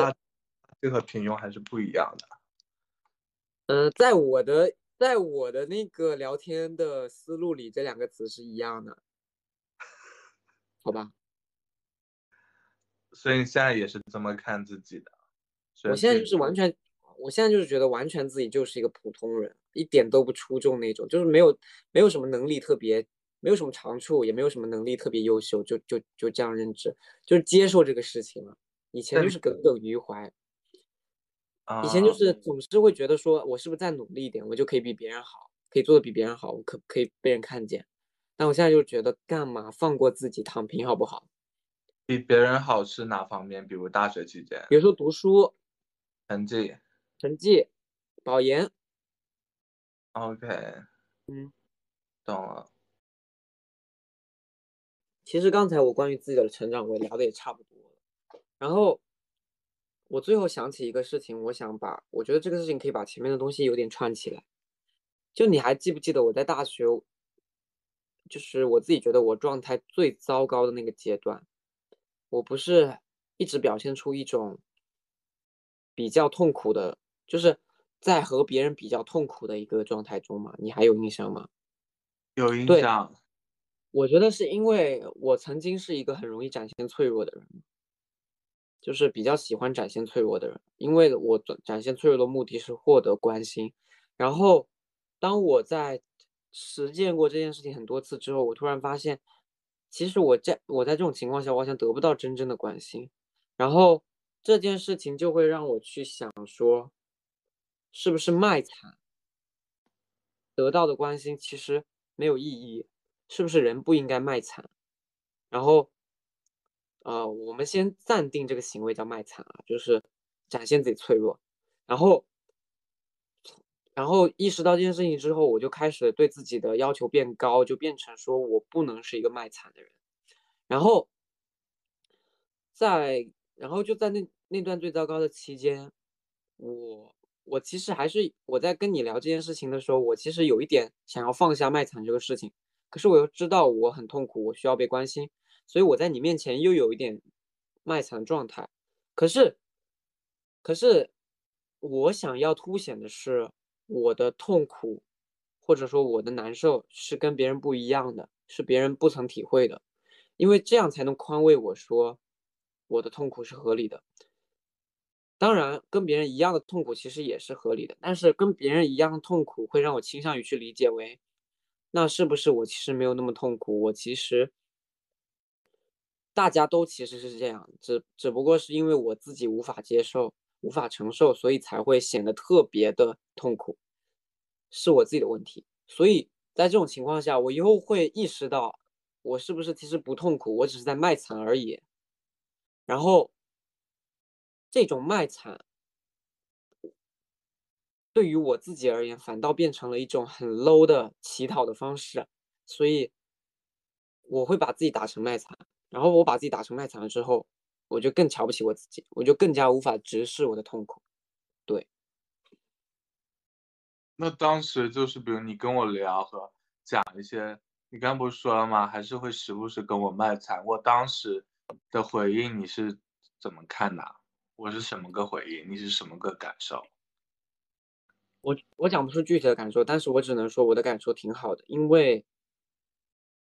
这和平庸还是不一样的。嗯，在我的在我的那个聊天的思路里，这两个词是一样的，好吧？所以你现在也是这么看自己的？我现在就是完全，我现在就是觉得完全自己就是一个普通人，一点都不出众那种，就是没有没有什么能力特别，没有什么长处，也没有什么能力特别优秀，就就就这样认知，就是接受这个事情了。以前就是耿耿于怀，以前啊就是总是会觉得说，我是不是再努力一点，我就可以比别人好，可以做的比别人好，我可可以被人看见。但我现在就觉得，干嘛放过自己，躺平好不好？比别人好是哪方面？比如大学期间比如说读书、成绩成绩、保研，，OK，嗯，懂了。其实刚才我关于自己的成长，我聊的也差不多了。然后我最后想起一个事情，我想把，我觉得这个事情可以把前面的东西有点串起来。就你还记不记得我在大学，就是我自己觉得我状态最糟糕的那个阶段，我不是一直表现出一种比较痛苦的，就是在和别人比较痛苦的一个状态中吗？你还有印象吗？有印象。我觉得是因为我曾经是一个很容易展现脆弱的人，就是比较喜欢展现脆弱的人，因为我展展现脆弱的目的是获得关心。然后，当我在实践过这件事情很多次之后，我突然发现，其实我在我在这种情况下，我好像得不到真正的关心。然后这件事情就会让我去想说，是不是卖惨得到的关心其实没有意义。是不是人不应该卖惨？然后，呃，我们先暂定这个行为叫卖惨啊，就是展现自己脆弱。然后，然后意识到这件事情之后，我就开始对自己的要求变高，就变成说我不能是一个卖惨的人。然后，在然后就在那那段最糟糕的期间，我我其实还是我在跟你聊这件事情的时候，我其实有一点想要放下卖惨这个事情。可是我又知道我很痛苦，我需要被关心，所以我在你面前又有一点卖惨状态。可是，可是我想要凸显的是我的痛苦，或者说我的难受是跟别人不一样的，是别人不曾体会的，因为这样才能宽慰我说我的痛苦是合理的。当然，跟别人一样的痛苦其实也是合理的，但是跟别人一样的痛苦会让我倾向于去理解为。那是不是我其实没有那么痛苦？我其实大家都其实是这样，只只不过是因为我自己无法接受、无法承受，所以才会显得特别的痛苦，是我自己的问题。所以在这种情况下，我以后会意识到，我是不是其实不痛苦，我只是在卖惨而已。然后这种卖惨。对于我自己而言，反倒变成了一种很 low 的乞讨的方式，所以我会把自己打成卖惨，然后我把自己打成卖惨了之后，我就更瞧不起我自己，我就更加无法直视我的痛苦。对。那当时就是，比如你跟我聊和讲一些，你刚不是说了吗？还是会时不时跟我卖惨。我当时的回应你是怎么看的？我是什么个回应？你是什么个感受？我我讲不出具体的感受，但是我只能说我的感受挺好的，因为，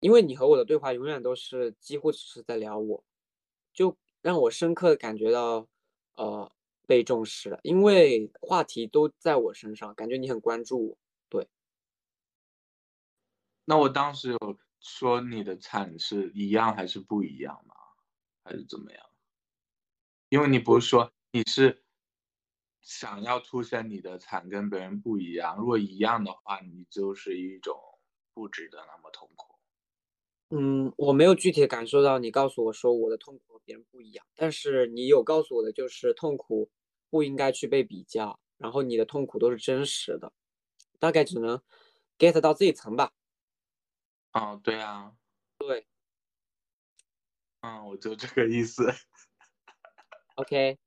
因为你和我的对话永远都是几乎只是在聊我，就让我深刻的感觉到，呃，被重视了，因为话题都在我身上，感觉你很关注我。对。那我当时有说你的惨是一样还是不一样吗？还是怎么样？因为你不是说你是。想要凸显你的惨跟别人不一样，如果一样的话，你就是一种不值得那么痛苦。嗯，我没有具体感受到你告诉我说我的痛苦和别人不一样，但是你有告诉我的就是痛苦不应该去被比较，然后你的痛苦都是真实的，大概只能 get 到这一层吧。哦，对啊，对，嗯，我就这个意思。OK。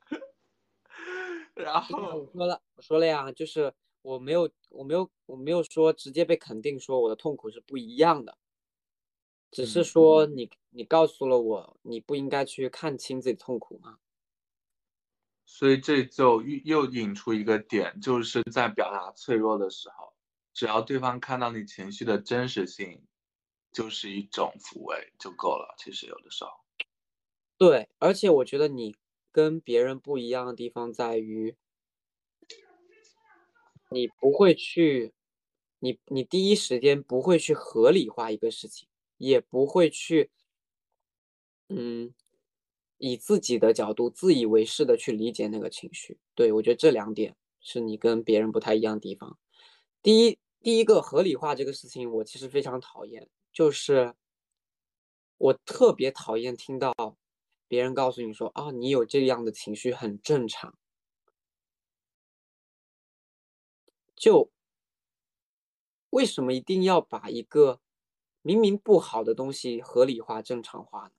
然后我说了，我说了呀，就是我没有，我没有，我没有说直接被肯定说我的痛苦是不一样的，只是说你你告诉了我你不应该去看清自己痛苦吗。所以这就又引出一个点，就是在表达脆弱的时候，只要对方看到你情绪的真实性，就是一种抚慰就够了。其实有的时候，对，而且我觉得你。跟别人不一样的地方在于，你不会去，你你第一时间不会去合理化一个事情，也不会去，嗯，以自己的角度自以为是的去理解那个情绪。对我觉得这两点是你跟别人不太一样的地方。第一，第一个合理化这个事情，我其实非常讨厌，就是我特别讨厌听到。别人告诉你说啊，你有这样的情绪很正常，就为什么一定要把一个明明不好的东西合理化、正常化呢？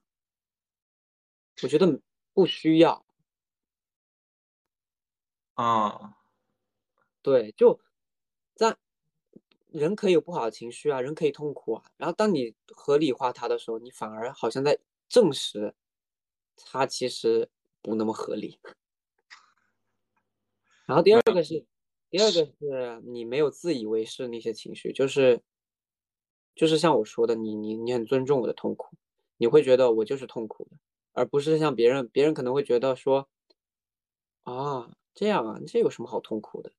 我觉得不需要。啊，对，就在人可以有不好的情绪啊，人可以痛苦啊。然后当你合理化它的时候，你反而好像在证实它其实不那么合理。然后第二个是，第二个是你没有自以为是那些情绪，就是就是像我说的，你你你很尊重我的痛苦，你会觉得我就是痛苦的，而不是像别人，别人可能会觉得说啊。这样啊，这有什么好痛苦的？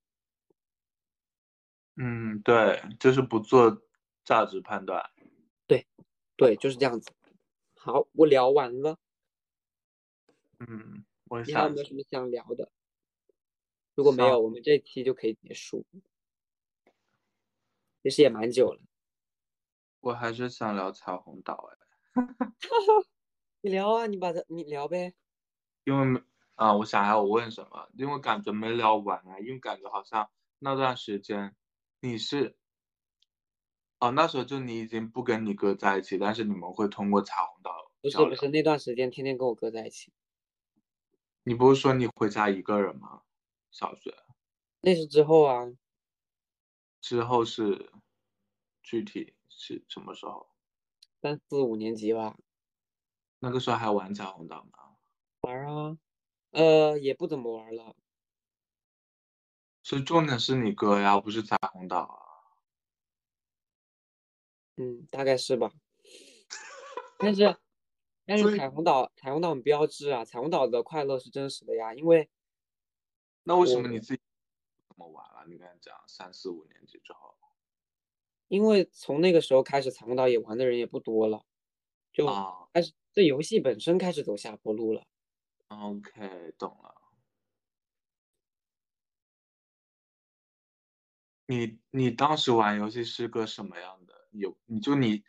嗯，对，就是不做价值判断。对，对，就是这样子。好，我聊完了。嗯，我你还有没有什么想聊的？如果没有，我们这期就可以结束。其实也蛮久了。我还是想聊彩虹岛哎。你聊啊，你把它你聊呗。因为。啊，我想下我问什么，因为感觉没聊完啊，因为感觉好像那段时间你是，哦，那时候就你已经不跟你哥在一起，但是你们会通过彩虹岛。不是不是，那段时间天天跟我哥在一起。你不是说你回家一个人吗？小学。那是之后啊。之后是，具体是什么时候？三四五年级吧。那个时候还玩彩虹岛吗？玩啊。呃，也不怎么玩了。所以重点是你哥呀，不是彩虹岛啊。嗯，大概是吧。但是，但是彩虹岛，彩虹岛很标志啊！彩虹岛的快乐是真实的呀，因为。那为什么你自己这么晚了？你刚才讲三四五年级之后。因为从那个时候开始，彩虹岛也玩的人也不多了，就开始这游戏本身开始走下坡路了。OK，懂了。你你当时玩游戏是个什么样的？有你就你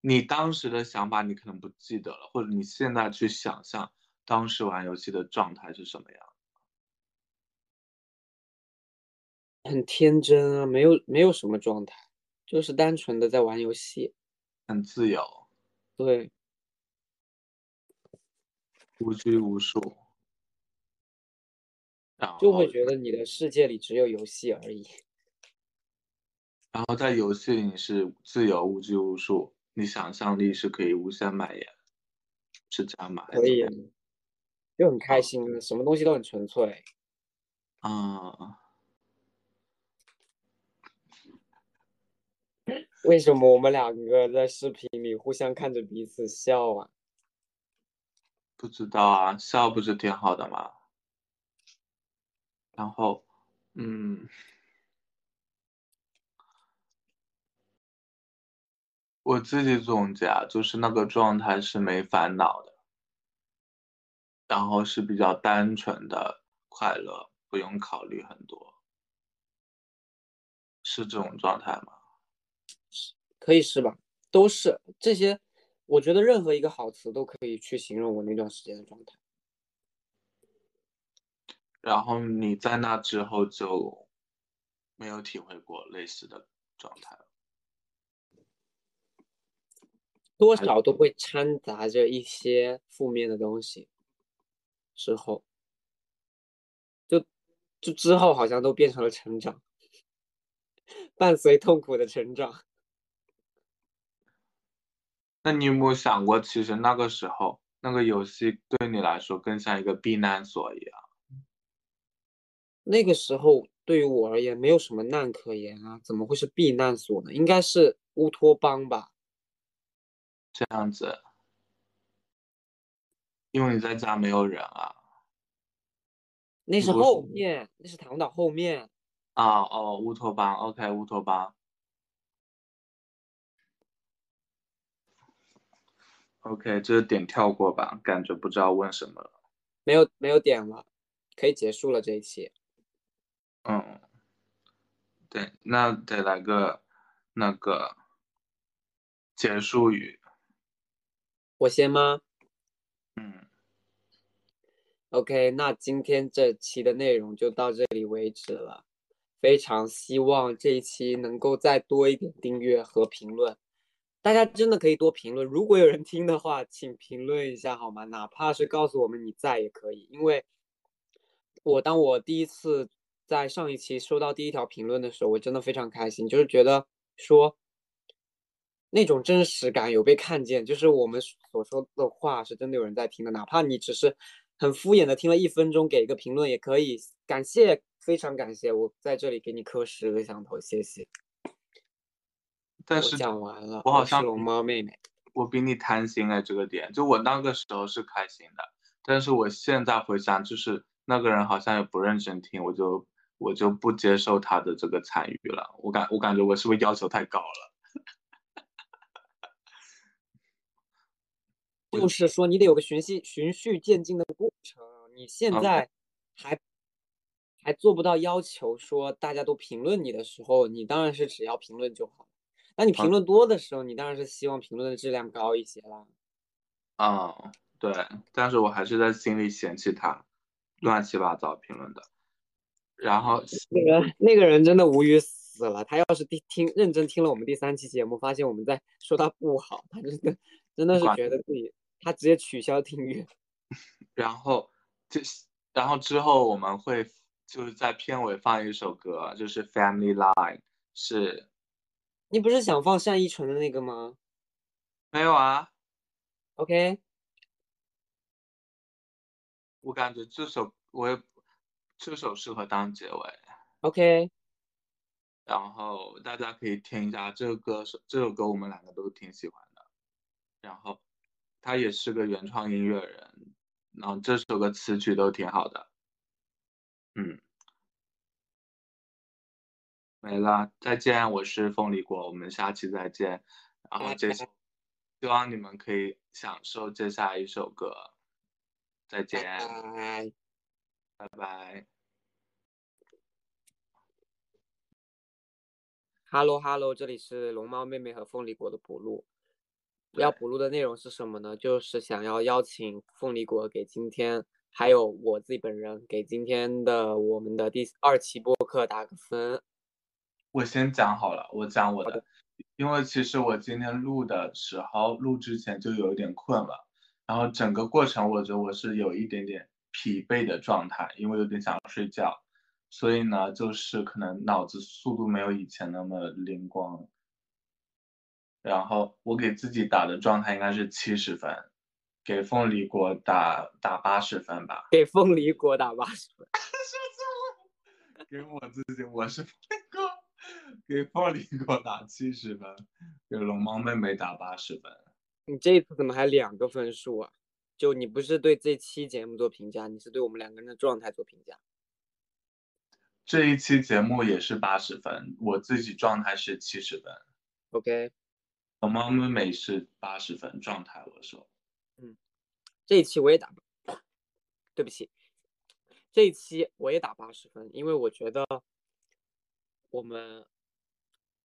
你当时的想法，你可能不记得了，或者你现在去想象当时玩游戏的状态是什么样？很天真啊，没有没有什么状态，就是单纯的在玩游戏，很自由。对。无拘无束，就会觉得你的世界里只有游戏而已。然后在游戏里是自由无拘无束，你想象力是可以无限蔓延，是这样吗？可以，就很开心，什么东西都很纯粹。啊？为什么我们两个在视频里互相看着彼此笑啊？不知道啊，笑不是挺好的吗？然后，嗯，我自己总结啊，就是那个状态是没烦恼的，然后是比较单纯的快乐，不用考虑很多，是这种状态吗？可以是吧？都是这些。我觉得任何一个好词都可以去形容我那段时间的状态。然后你在那之后就没有体会过类似的状态了，多少都会掺杂着一些负面的东西。之后，就就之后好像都变成了成长，伴随痛苦的成长。那你有没有想过，其实那个时候那个游戏对你来说更像一个避难所一样？那个时候对于我而言没有什么难可言啊，怎么会是避难所呢？应该是乌托邦吧？这样子，因为你在家没有人啊。那是后面，那是唐岛后面。啊哦，乌托邦，OK，乌托邦。OK，这个点跳过吧，感觉不知道问什么了。没有没有点了，可以结束了这一期。嗯，对，那得来个那个结束语。我先吗？嗯。OK，那今天这期的内容就到这里为止了。非常希望这一期能够再多一点订阅和评论。大家真的可以多评论，如果有人听的话，请评论一下好吗？哪怕是告诉我们你在也可以，因为我当我第一次在上一期收到第一条评论的时候，我真的非常开心，就是觉得说那种真实感有被看见，就是我们所说的话是真的有人在听的，哪怕你只是很敷衍的听了一分钟，给一个评论也可以，感谢，非常感谢，我在这里给你磕十个响头，谢谢。但是讲完了，我好像龙猫妹妹，我比你贪心哎，这个点，就我那个时候是开心的，但是我现在回想，就是那个人好像也不认真听，我就我就不接受他的这个参与了，我感我感觉我是不是要求太高了？就是说你得有个循序循序渐进的过程，你现在还还做不到要求说大家都评论你的时候，你当然是只要评论就好。那你评论多的时候，你当然是希望评论的质量高一些啦。嗯，对，但是我还是在心里嫌弃他乱七八糟评论的。然后那个那个人真的无语死了。他要是听听认真听了我们第三期节目，发现我们在说他不好，他真的真的是觉得自己他直接取消订阅。然后就然后之后我们会就是在片尾放一首歌，就是《Family Line》，是。你不是想放单依纯的那个吗？没有啊。OK。我感觉这首我也这首适合当结尾。OK。然后大家可以听一下这个歌，手这首歌我们两个都挺喜欢的。然后他也是个原创音乐人，然后这首歌词曲都挺好的。嗯。没了，再见，我是凤梨果，我们下期再见。然后这希望你们可以享受接下来一首歌。再见，拜拜。Hello Hello，这里是龙猫妹妹和凤梨果的补录。要补录的内容是什么呢？就是想要邀请凤梨果给今天，还有我自己本人给今天的我们的第二期播客打个分。我先讲好了，我讲我的，因为其实我今天录的时候，录之前就有一点困了，然后整个过程我觉得我是有一点点疲惫的状态，因为有点想睡觉，所以呢，就是可能脑子速度没有以前那么灵光。然后我给自己打的状态应该是七十分，给凤梨果打打八十分吧。给凤梨果打八十分。给我自己，我是凤梨果。给凤梨果打七十分，给龙猫妹妹打八十分。你这一次怎么还两个分数啊？就你不是对这期节目做评价，你是对我们两个人的状态做评价。这一期节目也是八十分，我自己状态是七十分。OK。龙猫妹妹是八十分状态，我说。嗯，这一期我也打。对不起，这一期我也打八十分，因为我觉得。我们，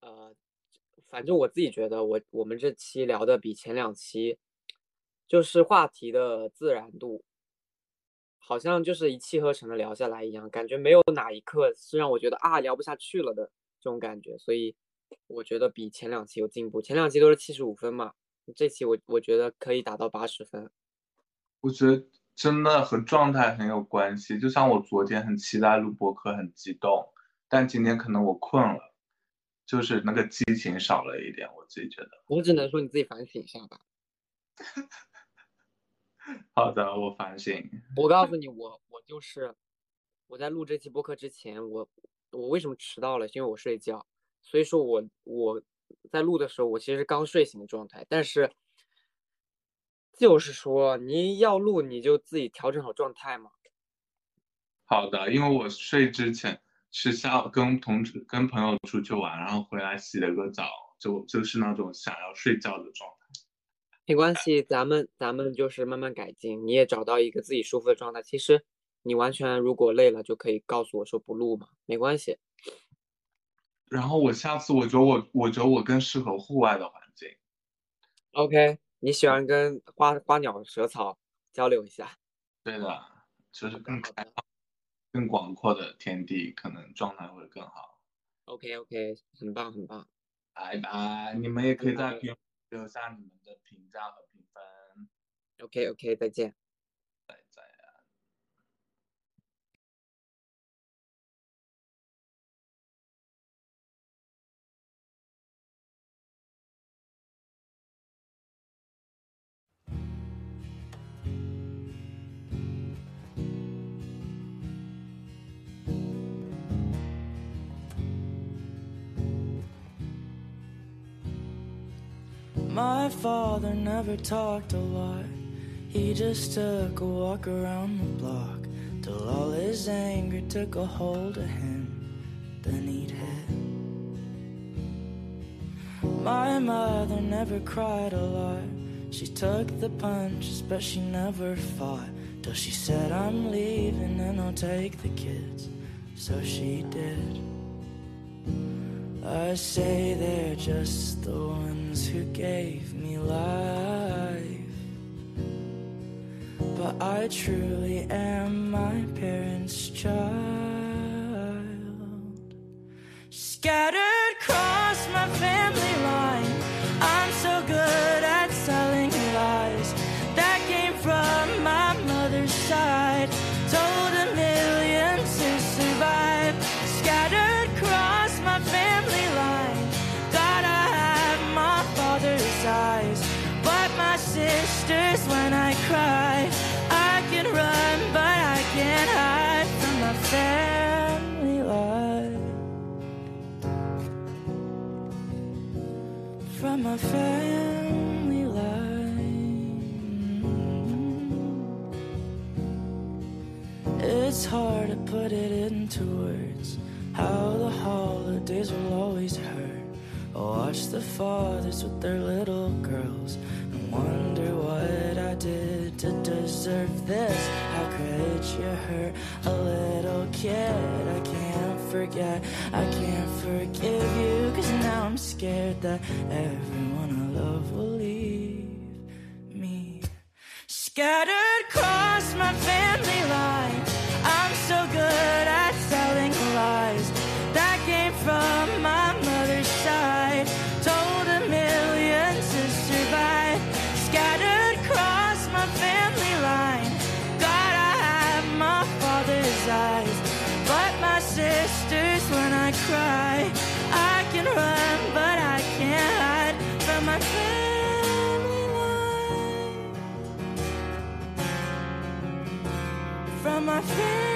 呃，反正我自己觉得，我我们这期聊的比前两期，就是话题的自然度，好像就是一气呵成的聊下来一样，感觉没有哪一刻是让我觉得啊聊不下去了的这种感觉，所以我觉得比前两期有进步。前两期都是七十五分嘛，这期我我觉得可以达到八十分。我觉得真的和状态很有关系，就像我昨天很期待录播课，很激动。但今天可能我困了，就是那个激情少了一点，我自己觉得。我只能说你自己反省一下吧。好的，我反省。我告诉你，我我就是我在录这期播客之前，我我为什么迟到了？是因为我睡觉，所以说我我在录的时候，我其实刚睡醒的状态。但是就是说你要录，你就自己调整好状态嘛。好的，因为我睡之前。是下跟同事跟朋友出去玩，然后回来洗了个澡，就就是那种想要睡觉的状态。没关系，咱们咱们就是慢慢改进，你也找到一个自己舒服的状态。其实你完全如果累了，就可以告诉我说不录嘛，没关系。然后我下次我觉得我我觉得我更适合户外的环境。OK，你喜欢跟花花鸟蛇草交流一下？对的，就是更开放。更广阔的天地，可能状态会更好。OK OK，很棒很棒，拜拜！你们也可以在评论留下你们的评价和评分。OK OK，再见。My father never talked a lot. He just took a walk around the block till all his anger took a hold of him. Then he'd hit. My mother never cried a lot. She took the punches, but she never fought. Till she said, I'm leaving and I'll take the kids. So she did. I say they're just the ones who gave me life. But I truly am my fathers with their little girls and wonder what I did to deserve this. How could you hurt a little kid? I can't forget, I can't forgive you. Cause now I'm scared that everyone I love will leave me scattered. again.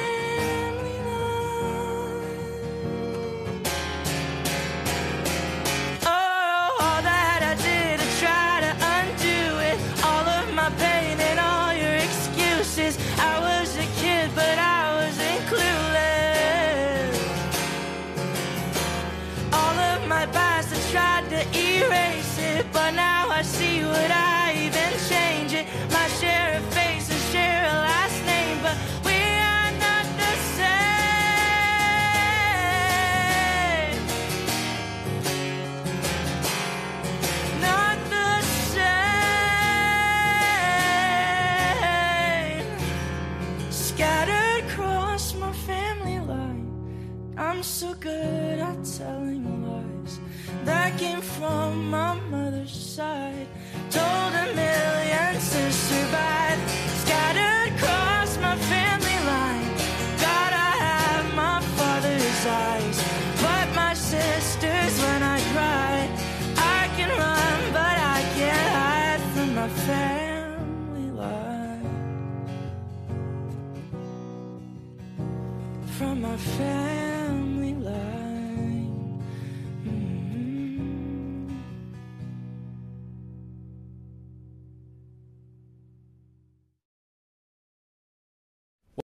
fast.